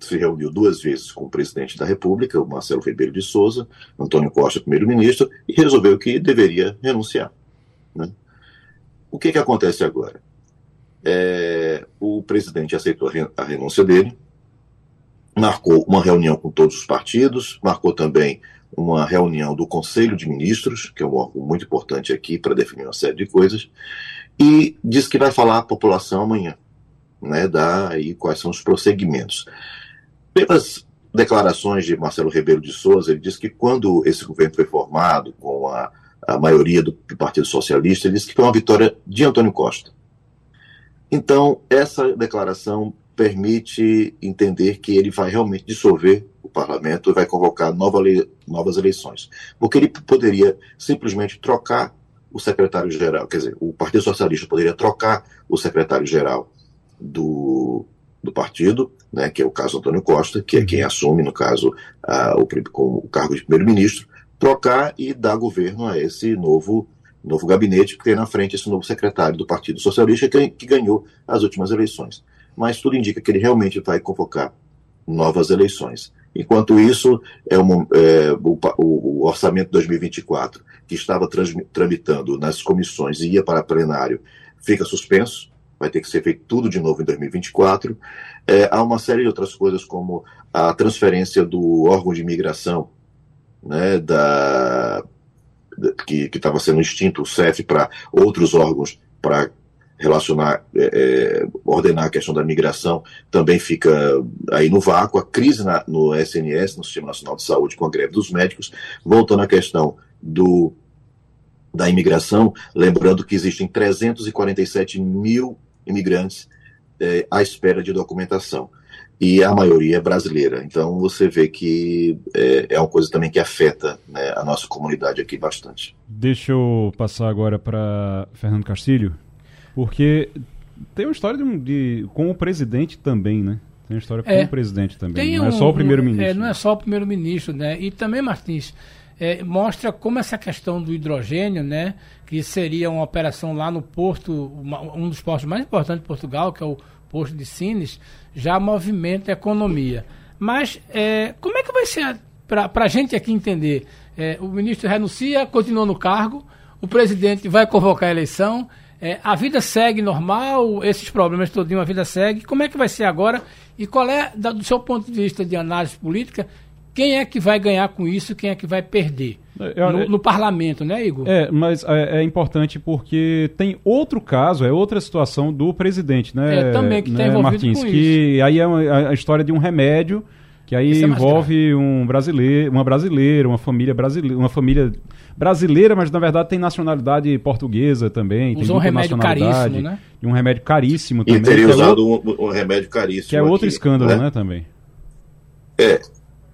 se reuniu duas vezes com o presidente da República, o Marcelo Ribeiro de Souza, Antônio Costa, primeiro-ministro, e resolveu que deveria renunciar. Né? O que, que acontece agora? É, o presidente aceitou a renúncia dele, marcou uma reunião com todos os partidos, marcou também uma reunião do Conselho de Ministros, que é um órgão muito importante aqui para definir uma série de coisas, e disse que vai falar à população amanhã, né, aí quais são os prosseguimentos. Pelas declarações de Marcelo Ribeiro de Souza, ele disse que quando esse governo foi formado com a, a maioria do, do Partido Socialista, ele disse que foi uma vitória de Antônio Costa. Então, essa declaração permite entender que ele vai realmente dissolver parlamento e vai convocar nova lei, novas eleições. Porque ele poderia simplesmente trocar o secretário-geral, quer dizer, o Partido Socialista poderia trocar o secretário-geral do, do partido, né, que é o caso Antônio Costa, que é quem assume, no caso, a, o, o cargo de primeiro-ministro, trocar e dar governo a esse novo novo gabinete, que tem na frente esse novo secretário do Partido Socialista que, que ganhou as últimas eleições mas tudo indica que ele realmente vai convocar novas eleições. Enquanto isso, é, uma, é o, o, orçamento 2024, que estava tramitando nas comissões e ia para plenário, fica suspenso, vai ter que ser feito tudo de novo em 2024. É, há uma série de outras coisas, como a transferência do órgão de imigração, né, da que estava sendo extinto, o CEF, para outros órgãos, para relacionar, é, é, ordenar a questão da migração também fica aí no vácuo. A crise na, no SNS, no Sistema Nacional de Saúde, com a greve dos médicos. Voltando à questão do, da imigração, lembrando que existem 347 mil imigrantes é, à espera de documentação. E a maioria é brasileira. Então você vê que é, é uma coisa também que afeta né, a nossa comunidade aqui bastante. Deixa eu passar agora para Fernando Castilho, porque tem uma história de, de, com o presidente também, né? Tem uma história com é, o presidente também. Não um, é só o primeiro-ministro. É, não é só o primeiro-ministro, né? E também, Martins, é, mostra como essa questão do hidrogênio, né, que seria uma operação lá no porto, uma, um dos portos mais importantes de Portugal, que é o Porto de Sines, já movimenta a economia. Mas é, como é que vai ser, para a gente aqui entender, é, o ministro renuncia, continua no cargo, o presidente vai convocar a eleição, é, a vida segue normal, esses problemas todinho, a vida segue. Como é que vai ser agora? E qual é, do seu ponto de vista de análise política, quem é que vai ganhar com isso, quem é que vai perder? É, no, no, parlamento, né, Igor? É, mas é, é, importante porque tem outro caso, é outra situação do presidente, né? É, também que está né, envolvido Martins, com que isso. aí é a, a história de um remédio que aí é envolve um brasileiro, uma brasileira, uma família brasileira, uma família brasileira, mas na verdade tem nacionalidade portuguesa também. Usou um remédio caríssimo, né? E um remédio caríssimo também. E teria usado é outro, um, um, remédio caríssimo. Que é outro aqui, escândalo, né? né, também. É,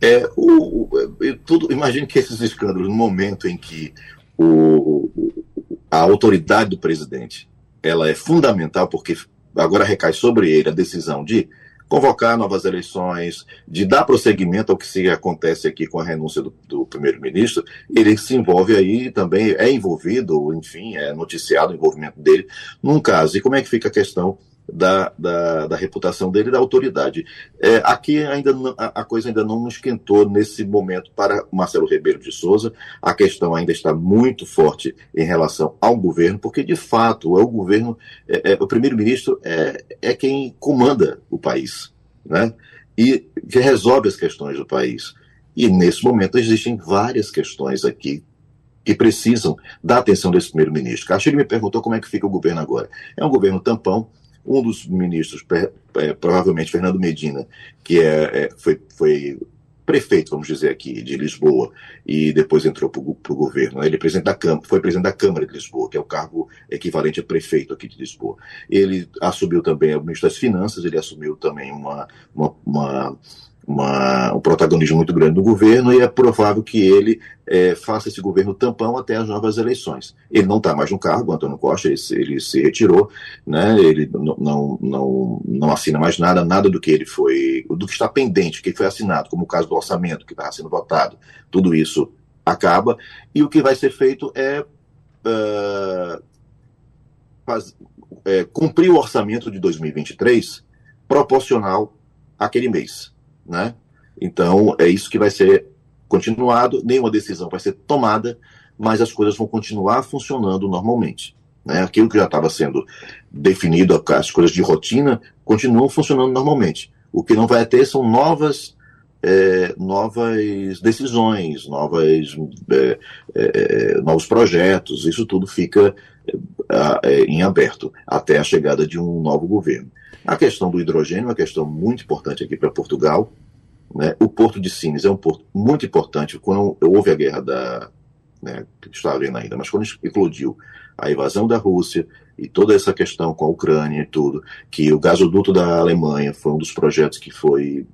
é, o, o, tudo, imagine que esses escândalos, no momento em que o, a autoridade do presidente ela é fundamental, porque agora recai sobre ele a decisão de convocar novas eleições, de dar prosseguimento ao que se acontece aqui com a renúncia do, do primeiro-ministro, ele se envolve aí também, é envolvido, enfim, é noticiado o envolvimento dele num caso. E como é que fica a questão da, da, da, reputação dele da autoridade. É, aqui ainda não, a, coisa ainda não esquentou nesse momento para Marcelo Ribeiro de Souza. A questão ainda está muito forte em relação ao governo, porque de fato é o governo, é, é, o primeiro-ministro é, é quem comanda o país, né? E que resolve as questões do país. E nesse momento existem várias questões aqui que precisam da atenção desse primeiro-ministro. Castilho me perguntou como é que fica o governo agora. É um governo tampão, um dos ministros, é, provavelmente Fernando Medina, que é, é, foi, foi prefeito, vamos dizer aqui, de Lisboa, e depois entrou para o governo. Né? Ele é presidente da Câmara, foi presidente da Câmara de Lisboa, que é o cargo equivalente a prefeito aqui de Lisboa. Ele assumiu também o ministro das Finanças, ele assumiu também uma, uma, uma uma, um protagonismo muito grande no governo e é provável que ele é, faça esse governo tampão até as novas eleições. Ele não está mais no cargo, Antônio Costa, ele, ele, se retirou, né, ele não, não, não, não assina mais nada, nada do que ele foi, do que está pendente, que foi assinado, como o caso do orçamento que estava sendo votado, tudo isso acaba, e o que vai ser feito é, uh, faz, é cumprir o orçamento de 2023 proporcional àquele mês né? Então, é isso que vai ser continuado, nenhuma decisão vai ser tomada, mas as coisas vão continuar funcionando normalmente. Né? Aquilo que já estava sendo definido, as coisas de rotina, continuam funcionando normalmente. O que não vai ter são novas, é, novas decisões, novas, é, é, novos projetos, isso tudo fica é, em aberto até a chegada de um novo governo. A questão do hidrogênio é uma questão muito importante aqui para Portugal. Né? O Porto de Sines é um porto muito importante. Quando houve a guerra da. Né, está havendo ainda, mas quando eclodiu a invasão da Rússia e toda essa questão com a Ucrânia e tudo, que o gasoduto da Alemanha foi um dos projetos que foi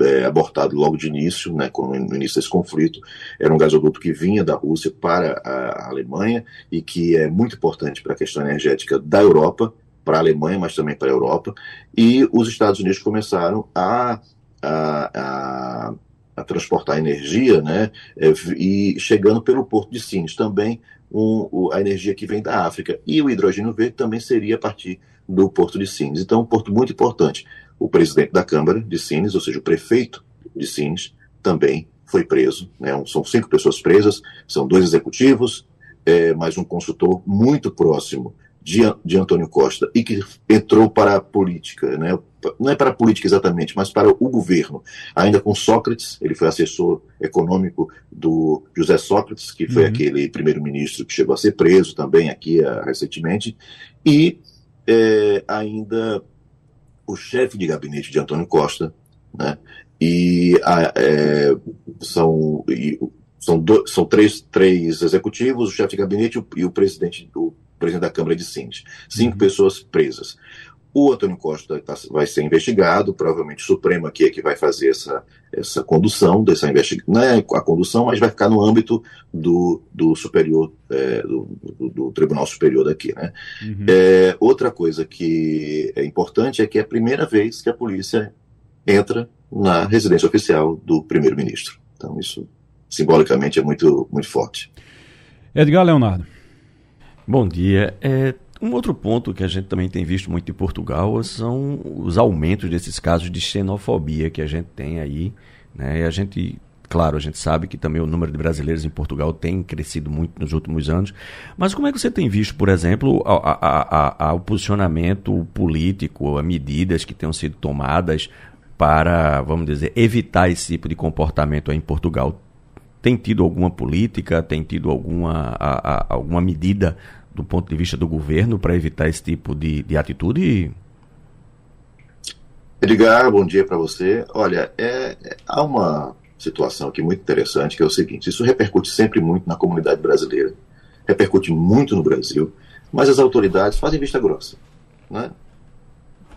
é, abortado logo de início, né, no início desse conflito. Era um gasoduto que vinha da Rússia para a Alemanha e que é muito importante para a questão energética da Europa para a Alemanha, mas também para a Europa, e os Estados Unidos começaram a, a, a, a transportar energia, né, é, e chegando pelo Porto de Sines também um, a energia que vem da África, e o hidrogênio verde também seria a partir do Porto de Sines. Então, um porto muito importante. O presidente da Câmara de Sines, ou seja, o prefeito de Sines, também foi preso. Né? São cinco pessoas presas, são dois executivos, é, mais um consultor muito próximo de, de Antônio Costa e que entrou para a política, né? não é para a política exatamente, mas para o governo. Ainda com Sócrates, ele foi assessor econômico do José Sócrates, que foi uhum. aquele primeiro-ministro que chegou a ser preso também aqui uh, recentemente, e é, ainda o chefe de gabinete de Antônio Costa, né? E a, é, são, e, são, do, são três, três executivos, o chefe de gabinete e o, e o presidente, o presidente da Câmara de Síndios. Cinco uhum. pessoas presas. O Antônio Costa tá, vai ser investigado, provavelmente o Supremo aqui é que vai fazer essa, essa condução dessa investigação, não é a condução, mas vai ficar no âmbito do, do superior, é, do, do, do, Tribunal Superior daqui, né? Uhum. É, outra coisa que é importante é que é a primeira vez que a polícia entra na residência oficial do primeiro-ministro. Então isso, simbolicamente, é muito, muito forte. Edgar Leonardo. Bom dia. É, um outro ponto que a gente também tem visto muito em Portugal são os aumentos desses casos de xenofobia que a gente tem aí. Né? E a gente, claro, a gente sabe que também o número de brasileiros em Portugal tem crescido muito nos últimos anos. Mas como é que você tem visto, por exemplo, a, a, a, o posicionamento político, as medidas que tenham sido tomadas para, vamos dizer, evitar esse tipo de comportamento aí em Portugal? Tem tido alguma política, tem tido alguma, alguma medida do ponto de vista do governo para evitar esse tipo de, de atitude? Edgar, bom dia para você. Olha, é, há uma situação aqui muito interessante que é o seguinte: isso repercute sempre muito na comunidade brasileira, repercute muito no Brasil, mas as autoridades fazem vista grossa, né?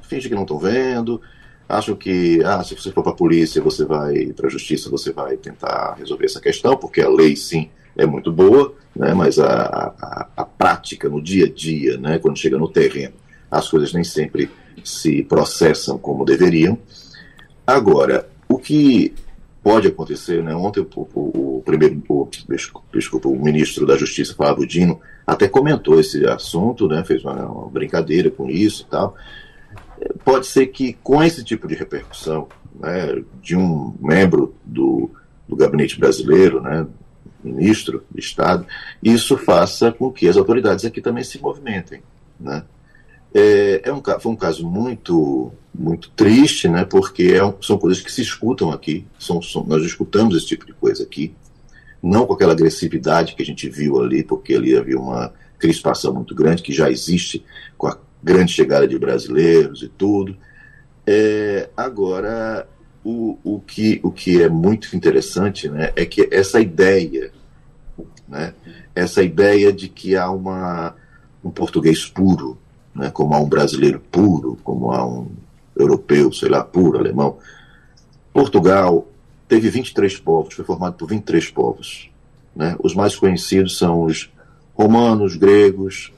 Fingem que não estão vendo, acham que, ah, se você for para a polícia, você vai para a justiça, você vai tentar resolver essa questão, porque a lei sim é muito boa, né, mas a, a, a, prática no dia a dia, né, quando chega no terreno, as coisas nem sempre se processam como deveriam. Agora, o que pode acontecer, né, ontem o, o, o primeiro, o, desculpa, o ministro da Justiça, Flávio Dino, até comentou esse assunto, né, fez uma, uma brincadeira com isso e tal. Pode ser que com esse tipo de repercussão né, de um membro do, do gabinete brasileiro, né, ministro de Estado, isso faça com que as autoridades aqui também se movimentem. Né? É, é um, foi um caso muito muito triste, né, porque é, são coisas que se escutam aqui, são, são, nós escutamos esse tipo de coisa aqui, não com aquela agressividade que a gente viu ali, porque ali havia uma crispação muito grande, que já existe com a grande chegada de brasileiros e tudo. É, agora, o, o, que, o que é muito interessante né, é que essa ideia, né, essa ideia de que há uma, um português puro, né, como há um brasileiro puro, como há um europeu, sei lá, puro, alemão. Portugal teve 23 povos, foi formado por 23 povos. Né? Os mais conhecidos são os romanos, gregos,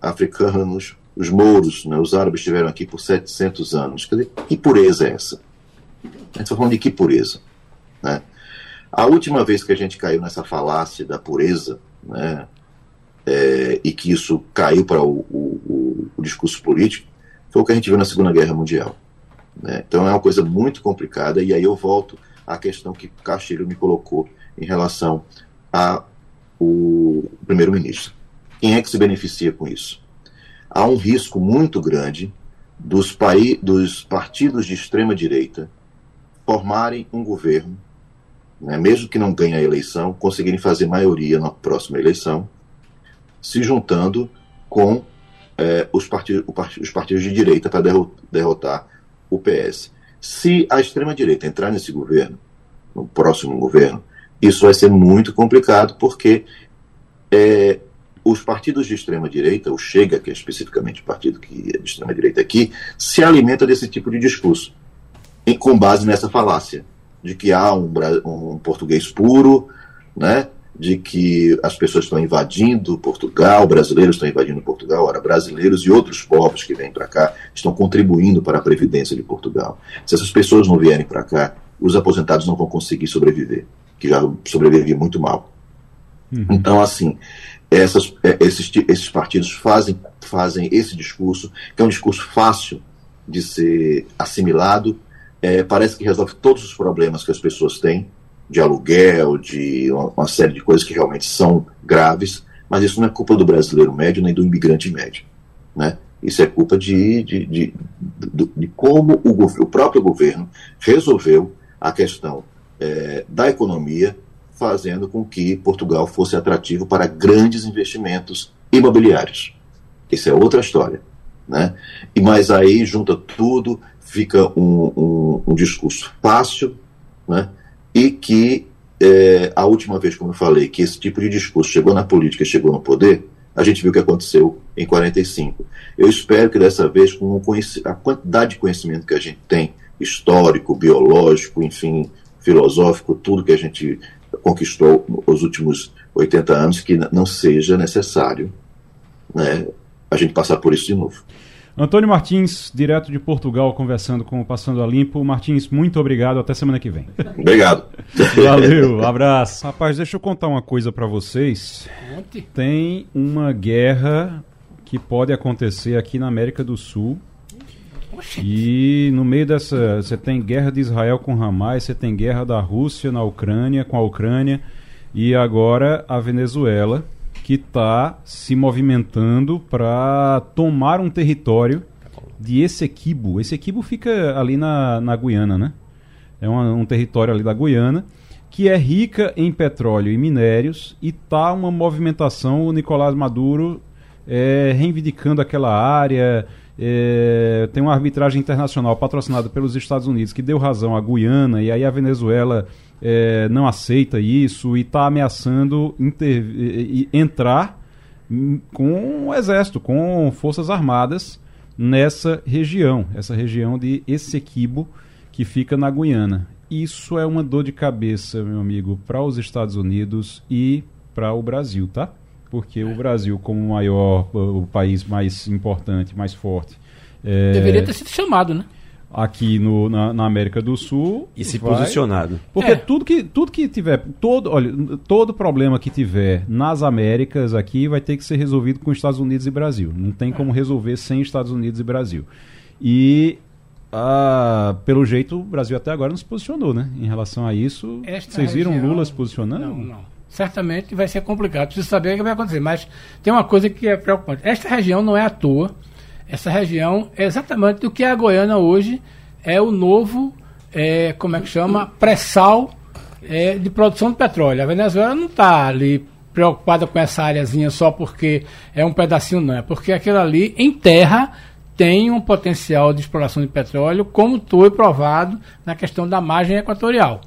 africanos, os mouros, né? os árabes estiveram aqui por 700 anos. Quer dizer, que pureza é essa? A gente está falando de que pureza? Né? A última vez que a gente caiu nessa falácia da pureza, né, é, e que isso caiu para o, o, o, discurso político, foi o que a gente viu na Segunda Guerra Mundial. Né? Então é uma coisa muito complicada, e aí eu volto à questão que Castilho me colocou em relação ao primeiro-ministro. Quem é que se beneficia com isso? Há um risco muito grande dos, dos partidos de extrema-direita formarem um governo, né, mesmo que não ganhe a eleição, conseguirem fazer maioria na próxima eleição, se juntando com é, os, partidos, os partidos de direita para derrotar o PS. Se a extrema-direita entrar nesse governo, no próximo governo, isso vai ser muito complicado, porque é, os partidos de extrema-direita, o Chega, que é especificamente o partido que é de extrema-direita aqui, se alimenta desse tipo de discurso com base nessa falácia de que há um, um português puro, né? de que as pessoas estão invadindo Portugal, brasileiros estão invadindo Portugal, ora, brasileiros e outros povos que vêm para cá estão contribuindo para a previdência de Portugal. Se essas pessoas não vierem para cá, os aposentados não vão conseguir sobreviver, que já sobreviveram muito mal. Uhum. Então, assim, essas, é, esses, esses partidos fazem, fazem esse discurso, que é um discurso fácil de ser assimilado, é, parece que resolve todos os problemas que as pessoas têm, de aluguel, de uma, uma, série de coisas que realmente são graves, mas isso não é culpa do brasileiro médio nem do imigrante médio. Né? Isso é culpa de, de, de, de, de como o, o, próprio governo resolveu a questão é, da economia, fazendo com que Portugal fosse atrativo para grandes investimentos imobiliários. Isso é outra história. Né? E Mas aí junta tudo, fica um, um, um discurso fácil, né? e que é, a última vez, como eu falei, que esse tipo de discurso chegou na política, chegou no poder, a gente viu o que aconteceu em 45. Eu espero que dessa vez, com a quantidade de conhecimento que a gente tem, histórico, biológico, enfim, filosófico, tudo que a gente conquistou nos últimos 80 anos, que não seja necessário né, a gente passar por isso de novo. Antônio Martins, direto de Portugal, conversando com o Passando a Limpo. Martins, muito obrigado. Até semana que vem. Obrigado. Valeu, [laughs] abraço. Rapaz, deixa eu contar uma coisa para vocês. Tem uma guerra que pode acontecer aqui na América do Sul. E no meio dessa, você tem guerra de Israel com Hamas, você tem guerra da Rússia na Ucrânia com a Ucrânia e agora a Venezuela que está se movimentando para tomar um território de Essequibo. Essequibo fica ali na, na Guiana, né? É uma, um território ali da Guiana que é rica em petróleo e minérios e tá uma movimentação, o Nicolás Maduro é, reivindicando aquela área, é, tem uma arbitragem internacional patrocinada pelos Estados Unidos que deu razão à Guiana e aí a Venezuela é, não aceita isso e está ameaçando entrar com o exército, com forças armadas nessa região, essa região de Essequibo, que fica na Guiana. Isso é uma dor de cabeça, meu amigo, para os Estados Unidos e para o Brasil, tá? Porque o Brasil, como o maior, o país mais importante, mais forte. É... Deveria ter sido chamado, né? aqui no, na, na, América do Sul e se vai, posicionado. Porque é. tudo que tudo que tiver todo olha todo problema que tiver nas Américas aqui vai ter que ser resolvido com Estados Unidos e Brasil. Não tem como resolver sem Estados Unidos e Brasil. E ah, pelo jeito o Brasil até agora não se posicionou, né? Em relação a isso, Esta vocês viram região... Lula se posicionando? Não, não. Certamente vai ser complicado. Preciso saber o que vai acontecer. Mas tem uma coisa que é preocupante. Esta região não é à toa essa região é exatamente o que é a Goiânia hoje, é o novo, é, como é que chama, pré-sal é, de produção de petróleo. A Venezuela não está ali preocupada com essa áreazinha só porque é um pedacinho, não. É porque aquilo ali, em terra, tem um potencial de exploração de petróleo, como foi provado na questão da margem equatorial.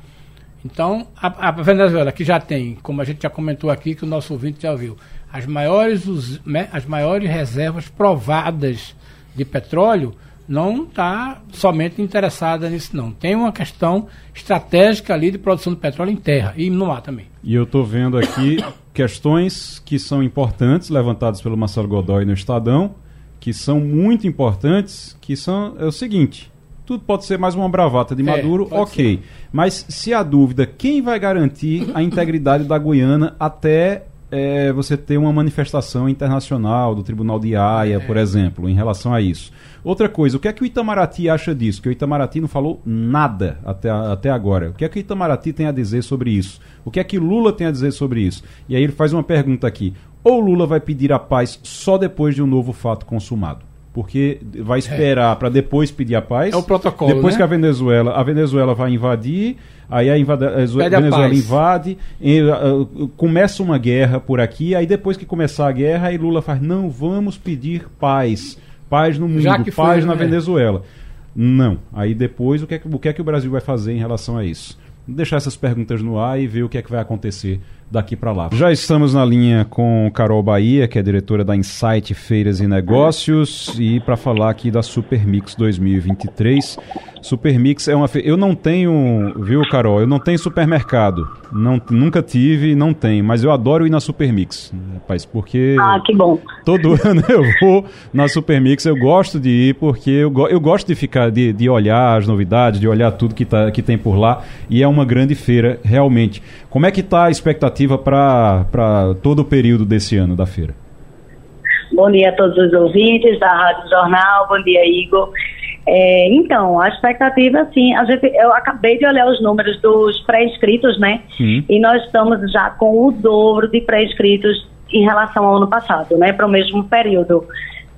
Então, a, a Venezuela, que já tem, como a gente já comentou aqui, que o nosso ouvinte já viu, as maiores, as maiores reservas provadas de petróleo, não está somente interessada nisso, não. Tem uma questão estratégica ali de produção de petróleo em terra e no mar também. E eu estou vendo aqui [coughs] questões que são importantes, levantadas pelo Marcelo Godoy no Estadão, que são muito importantes, que são é o seguinte. Tudo pode ser mais uma bravata de é, Maduro, é, ok. Ser. Mas se há dúvida, quem vai garantir a integridade da Guiana até é, você ter uma manifestação internacional do Tribunal de Haia, é. por exemplo, em relação a isso. Outra coisa, o que é que o Itamaraty acha disso? Que o Itamaraty não falou nada até, até agora. O que é que o Itamaraty tem a dizer sobre isso? O que é que Lula tem a dizer sobre isso? E aí ele faz uma pergunta aqui. Ou Lula vai pedir a paz só depois de um novo fato consumado? Porque vai esperar é. para depois pedir a paz. É o protocolo. Depois né? que a Venezuela, a Venezuela vai invadir, aí a, invade, a Venezuela a invade, e, uh, começa uma guerra por aqui, aí depois que começar a guerra, aí Lula faz: "Não, vamos pedir paz, paz no mundo, paz foi, na né? Venezuela". Não. Aí depois o que, é que, o que é que o Brasil vai fazer em relação a isso? deixar essas perguntas no ar e ver o que é que vai acontecer daqui para lá. Já estamos na linha com Carol Bahia, que é diretora da Insight Feiras e Negócios, e para falar aqui da Super Mix 2023. Super Mix é uma feira. Eu não tenho, viu, Carol? Eu não tenho supermercado. Não, nunca tive, não tenho, mas eu adoro ir na Super Mix, rapaz, porque. Ah, que bom. Todo [laughs] ano eu vou na Super Mix, eu gosto de ir, porque eu, eu gosto de ficar, de, de olhar as novidades, de olhar tudo que, tá, que tem por lá, e é uma grande feira, realmente. Como é que está a expectativa para todo o período desse ano da feira? Bom dia a todos os ouvintes da Rádio Jornal, bom dia, Igor. É, então, a expectativa, assim, a gente, eu acabei de olhar os números dos pré-inscritos, né? Sim. E nós estamos já com o dobro de pré-inscritos em relação ao ano passado, né? Para o mesmo período.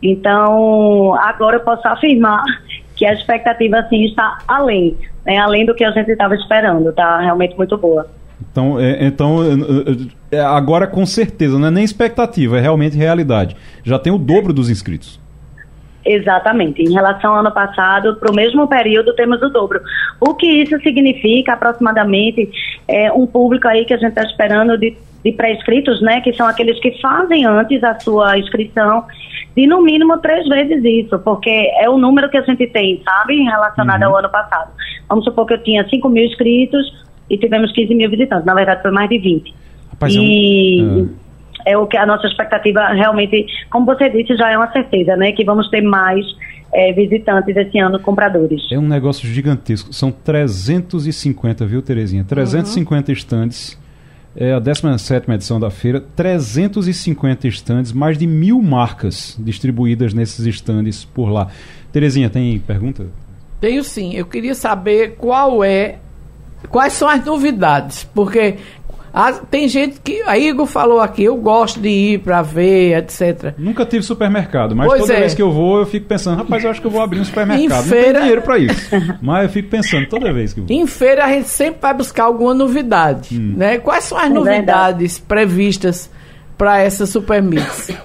Então, agora eu posso afirmar [laughs] que a expectativa, assim, está além, né? Além do que a gente estava esperando, tá? Realmente muito boa. Então, é, então é, agora com certeza, não é nem expectativa, é realmente realidade. Já tem o dobro dos inscritos. Exatamente. Em relação ao ano passado, para o mesmo período, temos o dobro. O que isso significa, aproximadamente, é um público aí que a gente está esperando de, de pré-inscritos, né? Que são aqueles que fazem antes a sua inscrição, de no mínimo três vezes isso, porque é o número que a gente tem, sabe? Relacionado uhum. ao ano passado. Vamos supor que eu tinha 5 mil inscritos e tivemos 15 mil visitantes. Na verdade, foi mais de 20. Rapaz, e... É um... É é o que a nossa expectativa realmente, como você disse, já é uma certeza, né? Que vamos ter mais é, visitantes esse ano, compradores. É um negócio gigantesco. São 350, viu, Terezinha? 350 uhum. estandes. É a 17 edição da feira, 350 estandes, mais de mil marcas distribuídas nesses estandes por lá. Terezinha, tem pergunta? Tenho sim. Eu queria saber qual é quais são as novidades, porque as, tem gente que. A Igor falou aqui, eu gosto de ir para ver, etc. Nunca tive supermercado, mas pois toda é. vez que eu vou, eu fico pensando, rapaz, eu acho que eu vou abrir um supermercado. Em feira... Não tenho dinheiro para isso. [laughs] mas eu fico pensando toda vez que eu vou. Em feira a gente sempre vai buscar alguma novidade. Hum. Né? Quais são as é novidades verdade. previstas para essa Supermix?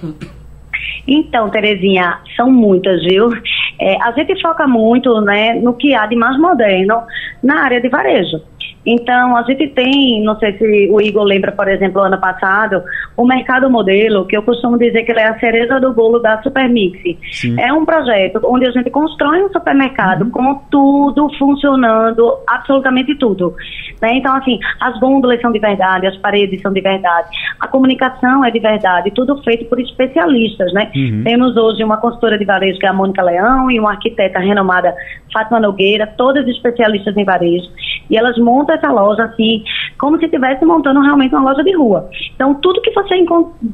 Então, Terezinha, são muitas, viu? É, a gente foca muito né, no que há de mais moderno na área de varejo. Então, a gente tem, não sei se o Igor lembra, por exemplo, ano passado, o Mercado Modelo, que eu costumo dizer que ele é a cereja do bolo da Supermix. Sim. É um projeto onde a gente constrói um supermercado uhum. com tudo funcionando, absolutamente tudo. Né? Então, assim, as gôndolas são de verdade, as paredes são de verdade, a comunicação é de verdade, tudo feito por especialistas, né? Uhum. Temos hoje uma consultora de varejo, que é a Mônica Leão, e uma arquiteta renomada, Fátima Nogueira, todas especialistas em varejo, e elas montam essa loja assim, como se estivesse montando realmente uma loja de rua. Então, tudo que você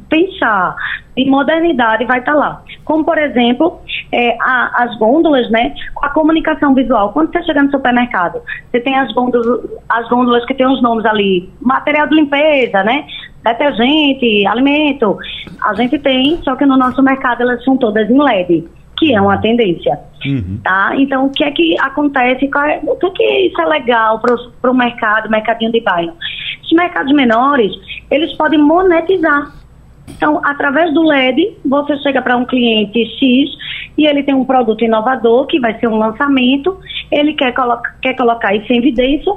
pensar em modernidade vai estar tá lá. Como, por exemplo, é, a, as gôndolas, né? A comunicação visual. Quando você chega no supermercado, você tem as gôndolas, as gôndolas que tem os nomes ali, material de limpeza, né? Detergente, alimento. A gente tem, só que no nosso mercado elas são todas em LED que é uma tendência. Uhum. Tá? Então, o que é que acontece? É, o que, é que isso é legal para o mercado, mercadinho de bairro? Os mercados menores, eles podem monetizar. Então, através do LED, você chega para um cliente X e ele tem um produto inovador, que vai ser um lançamento, ele quer, colo quer colocar isso em evidência,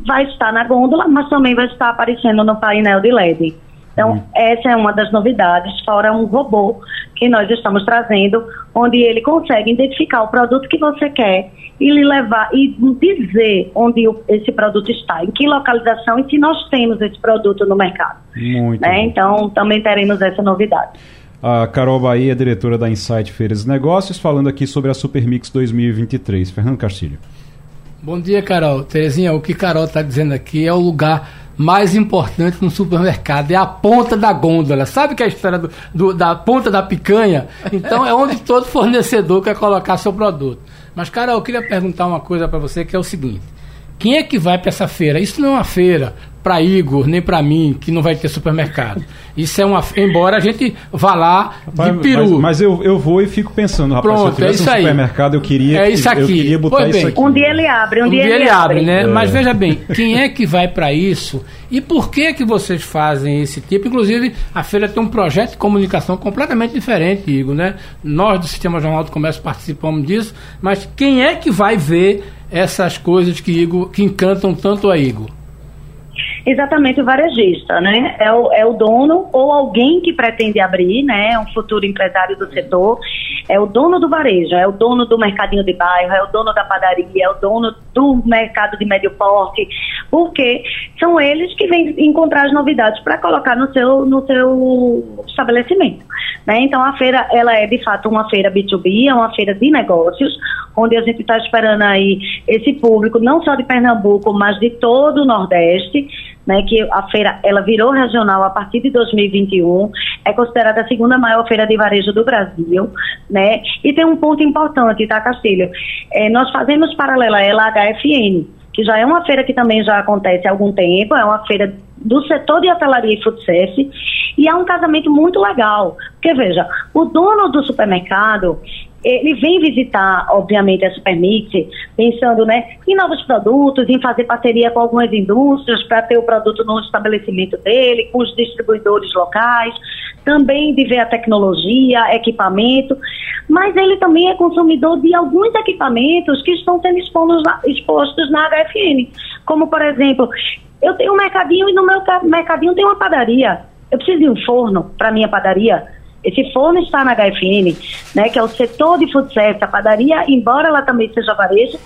vai estar na gôndola, mas também vai estar aparecendo no painel de LED. Então, essa é uma das novidades, fora um robô que nós estamos trazendo, onde ele consegue identificar o produto que você quer e lhe levar e dizer onde esse produto está, em que localização e se nós temos esse produto no mercado. Muito. Né? Então, também teremos essa novidade. A Carol Bahia, diretora da Insight Feiras e Negócios, falando aqui sobre a Supermix 2023. Fernando Castilho. Bom dia, Carol. Terezinha, o que Carol está dizendo aqui é o lugar mais importante no supermercado, é a ponta da gôndola. Sabe que é a história do, do, da ponta da picanha? Então é onde todo fornecedor quer colocar seu produto. Mas, cara, eu queria perguntar uma coisa para você que é o seguinte: quem é que vai para essa feira? Isso não é uma feira para Igor, nem para mim, que não vai ter supermercado. Isso é uma. Embora a gente vá lá rapaz, de peru. Mas, mas, eu, eu vou e fico pensando, rapaz, Pronto, se eu tivesse é um supermercado, eu queria, é isso aqui. eu queria botar bem, isso aqui. Um dia ele abre, um, um dia, dia, ele abre, abre né? É. Mas veja bem, quem é que vai para isso e por que que vocês fazem esse tipo? Inclusive, a feira tem um projeto de comunicação completamente diferente, Igor, né? Nós do Sistema Jornal do Comércio participamos disso, mas quem é que vai ver essas coisas que, Igor, que encantam tanto a Igor? Exatamente o varejista, né? É o, é o dono ou alguém que pretende abrir, né? Um futuro empresário do setor. É o dono do varejo, é o dono do mercadinho de bairro, é o dono da padaria, é o dono do mercado de médio porte, porque são eles que vêm encontrar as novidades para colocar no seu, no seu estabelecimento. Né? Então a feira ela é de fato uma feira B2B, é uma feira de negócios, onde a gente está esperando aí esse público, não só de Pernambuco, mas de todo o Nordeste, né, que a feira ela virou regional a partir de 2021, é considerada a segunda maior feira de varejo do Brasil, né? E tem um ponto importante, tá, Castilho? É, nós fazemos paralela a ela a HFN, que já é uma feira que também já acontece há algum tempo, é uma feira do setor de hotelaria e food service, e é um casamento muito legal, porque veja, o dono do supermercado, ele vem visitar, obviamente, a Supermix, pensando né, em novos produtos, em fazer parceria com algumas indústrias para ter o produto no estabelecimento dele, com os distribuidores locais, também de ver a tecnologia, equipamento, mas ele também é consumidor de alguns equipamentos que estão sendo expostos na, HFN, como, por exemplo, eu tenho um mercadinho e no meu mercadinho tem uma padaria. Eu preciso de um forno para minha padaria esse forno está na HFN, né, que é o setor de food service. A padaria, embora ela também seja varejo,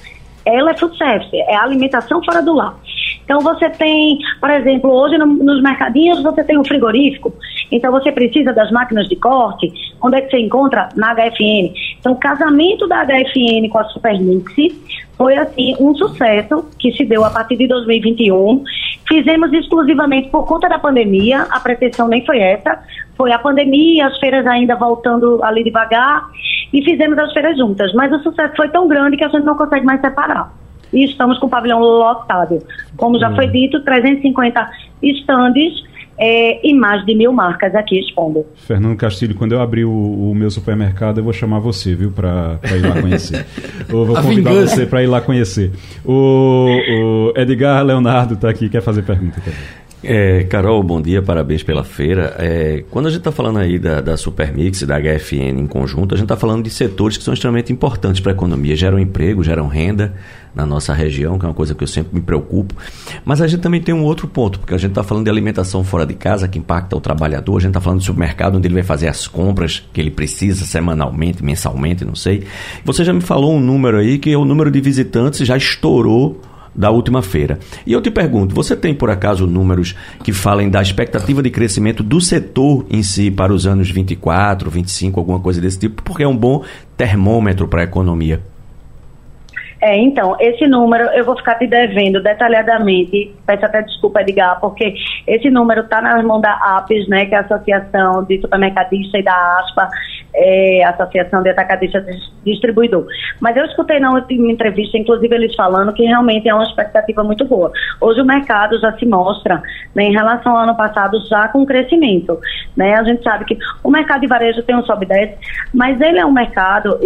ela é food service, é alimentação fora do lar. Então você tem, por exemplo, hoje no, nos mercadinhos você tem um frigorífico, então você precisa das máquinas de corte, onde é que você encontra? Na HFN. Então o casamento da HFN com a Supermix foi assim um sucesso que se deu a partir de 2021. Fizemos exclusivamente por conta da pandemia, a pretensão nem foi essa, foi a pandemia, as feiras ainda voltando ali devagar, e fizemos as feiras juntas. Mas o sucesso foi tão grande que a gente não consegue mais separar. E estamos com o pavilhão lotado. Como já foi dito, 350 estandes é, e mais de mil marcas aqui expondo. Fernando Castilho, quando eu abrir o, o meu supermercado, eu vou chamar você, viu, para ir lá conhecer. [laughs] eu vou convidar você para ir lá conhecer. O, o Edgar Leonardo está aqui, quer fazer pergunta também. É, Carol, bom dia, parabéns pela feira. É, quando a gente está falando aí da, da Supermix e da HFN em conjunto, a gente está falando de setores que são extremamente importantes para a economia, geram emprego, geram renda na nossa região, que é uma coisa que eu sempre me preocupo. Mas a gente também tem um outro ponto, porque a gente está falando de alimentação fora de casa, que impacta o trabalhador, a gente está falando de supermercado, onde ele vai fazer as compras que ele precisa semanalmente, mensalmente, não sei. Você já me falou um número aí que o número de visitantes já estourou da última feira. E eu te pergunto, você tem por acaso números que falem da expectativa de crescimento do setor em si para os anos 24, 25, alguma coisa desse tipo, porque é um bom termômetro para a economia? É, então, esse número eu vou ficar te devendo detalhadamente. Peço até desculpa, Edgar, porque esse número está nas mãos da APES, né, que é a Associação de Supermercadistas e da ASPA, é, Associação de Atacadistas Distribuidor. Mas eu escutei na última entrevista, inclusive eles falando que realmente é uma expectativa muito boa. Hoje o mercado já se mostra, né, em relação ao ano passado, já com crescimento. Né? A gente sabe que o mercado de varejo tem um sobe 10, mas ele é um mercado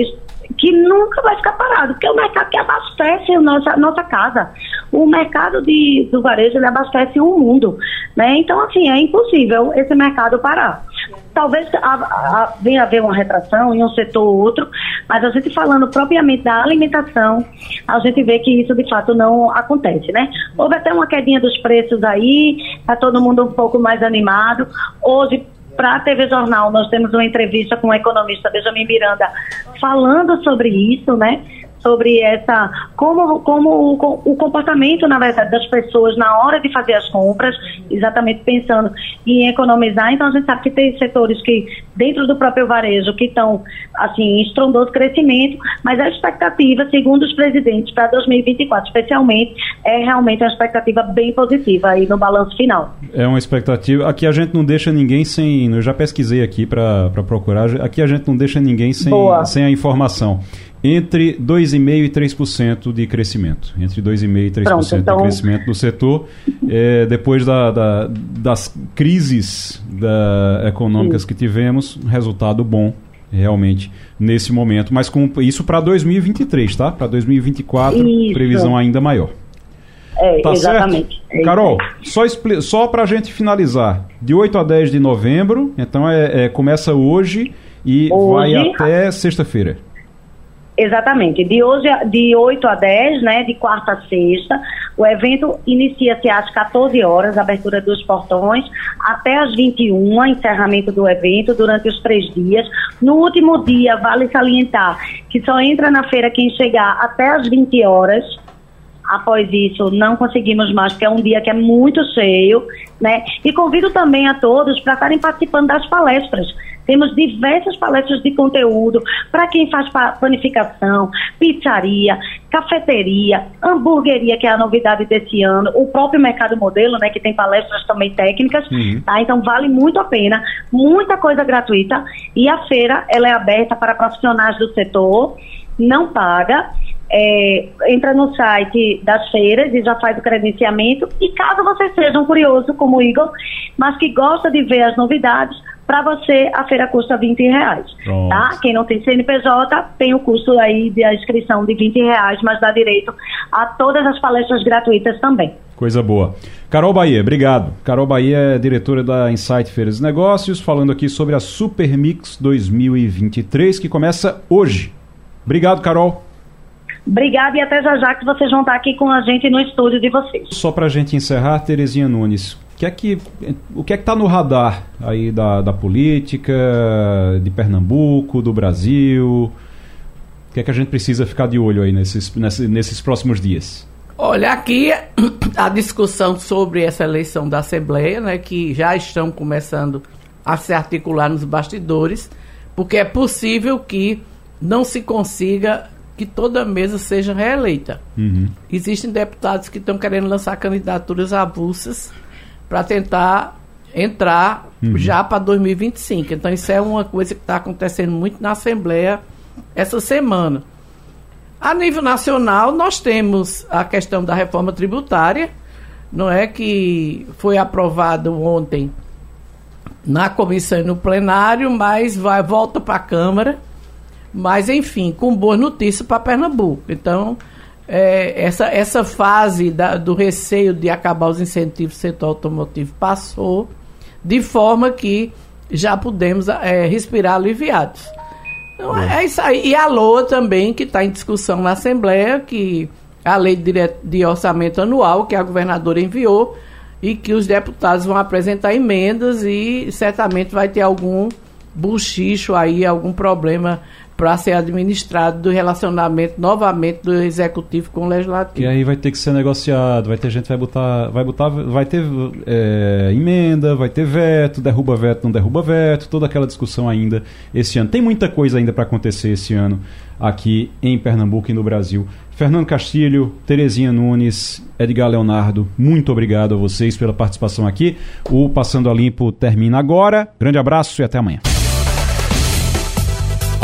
que nunca vai ficar parado, porque é o mercado que abastece a nossa, nossa casa. O mercado de, do varejo ele abastece o mundo. Né? Então, assim, é impossível esse mercado parar. Talvez a, a, venha haver uma retração em um setor ou outro, mas a gente falando propriamente da alimentação, a gente vê que isso de fato não acontece, né? Houve até uma quedinha dos preços aí, está todo mundo um pouco mais animado. Hoje, para a TV Jornal, nós temos uma entrevista com o economista Benjamin Miranda falando sobre isso, né? Sobre essa como, como o, o, comportamento, na verdade, das pessoas na hora de fazer as compras, exatamente pensando em economizar. Então a gente sabe que tem setores que, dentro do próprio varejo, que estão assim, em estrondoso crescimento, mas a expectativa, segundo os presidentes, para 2024, especialmente, é realmente uma expectativa bem positiva aí no balanço final. É uma expectativa. Aqui a gente não deixa ninguém sem. Eu já pesquisei aqui para procurar. Aqui a gente não deixa ninguém sem, sem a informação entre 2,5% e 3% de crescimento. Entre 2,5% e 3% Pronto, então... de crescimento do setor, é, depois da, da, das crises da, econômicas Sim. que tivemos, resultado bom realmente nesse momento, mas com isso para 2023, tá? Para 2024, isso. previsão ainda maior. É, tá exatamente. Certo? É Carol, só, só para a gente finalizar, de 8 a 10 de novembro, então é, é começa hoje e hoje, vai até sexta-feira. Exatamente. De hoje de 8 a 10, né, de quarta a sexta, o evento inicia-se às 14 horas, abertura dos portões, até às 21, encerramento do evento durante os três dias. No último dia, vale salientar que só entra na feira quem chegar até às 20 horas. Após isso, não conseguimos mais, porque é um dia que é muito cheio, né? E convido também a todos para estarem participando das palestras temos diversas palestras de conteúdo para quem faz panificação, pizzaria, cafeteria, hamburgueria, que é a novidade desse ano, o próprio Mercado Modelo, né, que tem palestras também técnicas, uhum. tá? Então vale muito a pena, muita coisa gratuita e a feira ela é aberta para profissionais do setor, não paga. É, entra no site das feiras e já faz o credenciamento. E caso você seja um curioso como o Igor, mas que gosta de ver as novidades, Para você, a feira custa 20 reais. Tá? Quem não tem CNPJ tem o custo aí de inscrição de 20 reais, mas dá direito a todas as palestras gratuitas também. Coisa boa. Carol Bahia, obrigado. Carol Bahia é diretora da Insight Feiras e Negócios, falando aqui sobre a Super Mix 2023, que começa hoje. Obrigado, Carol. Obrigada e até já já que vocês vão estar aqui com a gente no estúdio de vocês. Só para a gente encerrar, Terezinha Nunes, que é que, o que é que está no radar aí da, da política, de Pernambuco, do Brasil? O que é que a gente precisa ficar de olho aí nesses, nesses, nesses próximos dias? Olha, aqui [clears throat] a discussão sobre essa eleição da Assembleia, né, que já estão começando a se articular nos bastidores, porque é possível que não se consiga que toda mesa seja reeleita. Uhum. Existem deputados que estão querendo lançar candidaturas avulsas para tentar entrar uhum. já para 2025. Então, isso é uma coisa que está acontecendo muito na Assembleia essa semana. A nível nacional, nós temos a questão da reforma tributária, não é que foi aprovado ontem na comissão e no plenário, mas vai volta para a Câmara mas, enfim, com boa notícia para Pernambuco. Então, é, essa, essa fase da, do receio de acabar os incentivos do setor automotivo passou, de forma que já pudemos é, respirar aliviados. Então, é. é isso aí. E a LOA também, que está em discussão na Assembleia, que a lei de, de orçamento anual que a governadora enviou e que os deputados vão apresentar emendas e certamente vai ter algum buchicho aí, algum problema para ser administrado do relacionamento novamente do executivo com o legislativo. E aí vai ter que ser negociado, vai ter gente vai botar, vai botar, vai ter é, emenda, vai ter veto, derruba veto, não derruba veto, toda aquela discussão ainda esse ano. Tem muita coisa ainda para acontecer esse ano aqui em Pernambuco e no Brasil. Fernando Castilho, Terezinha Nunes, Edgar Leonardo, muito obrigado a vocês pela participação aqui. O Passando a Limpo termina agora. Grande abraço e até amanhã.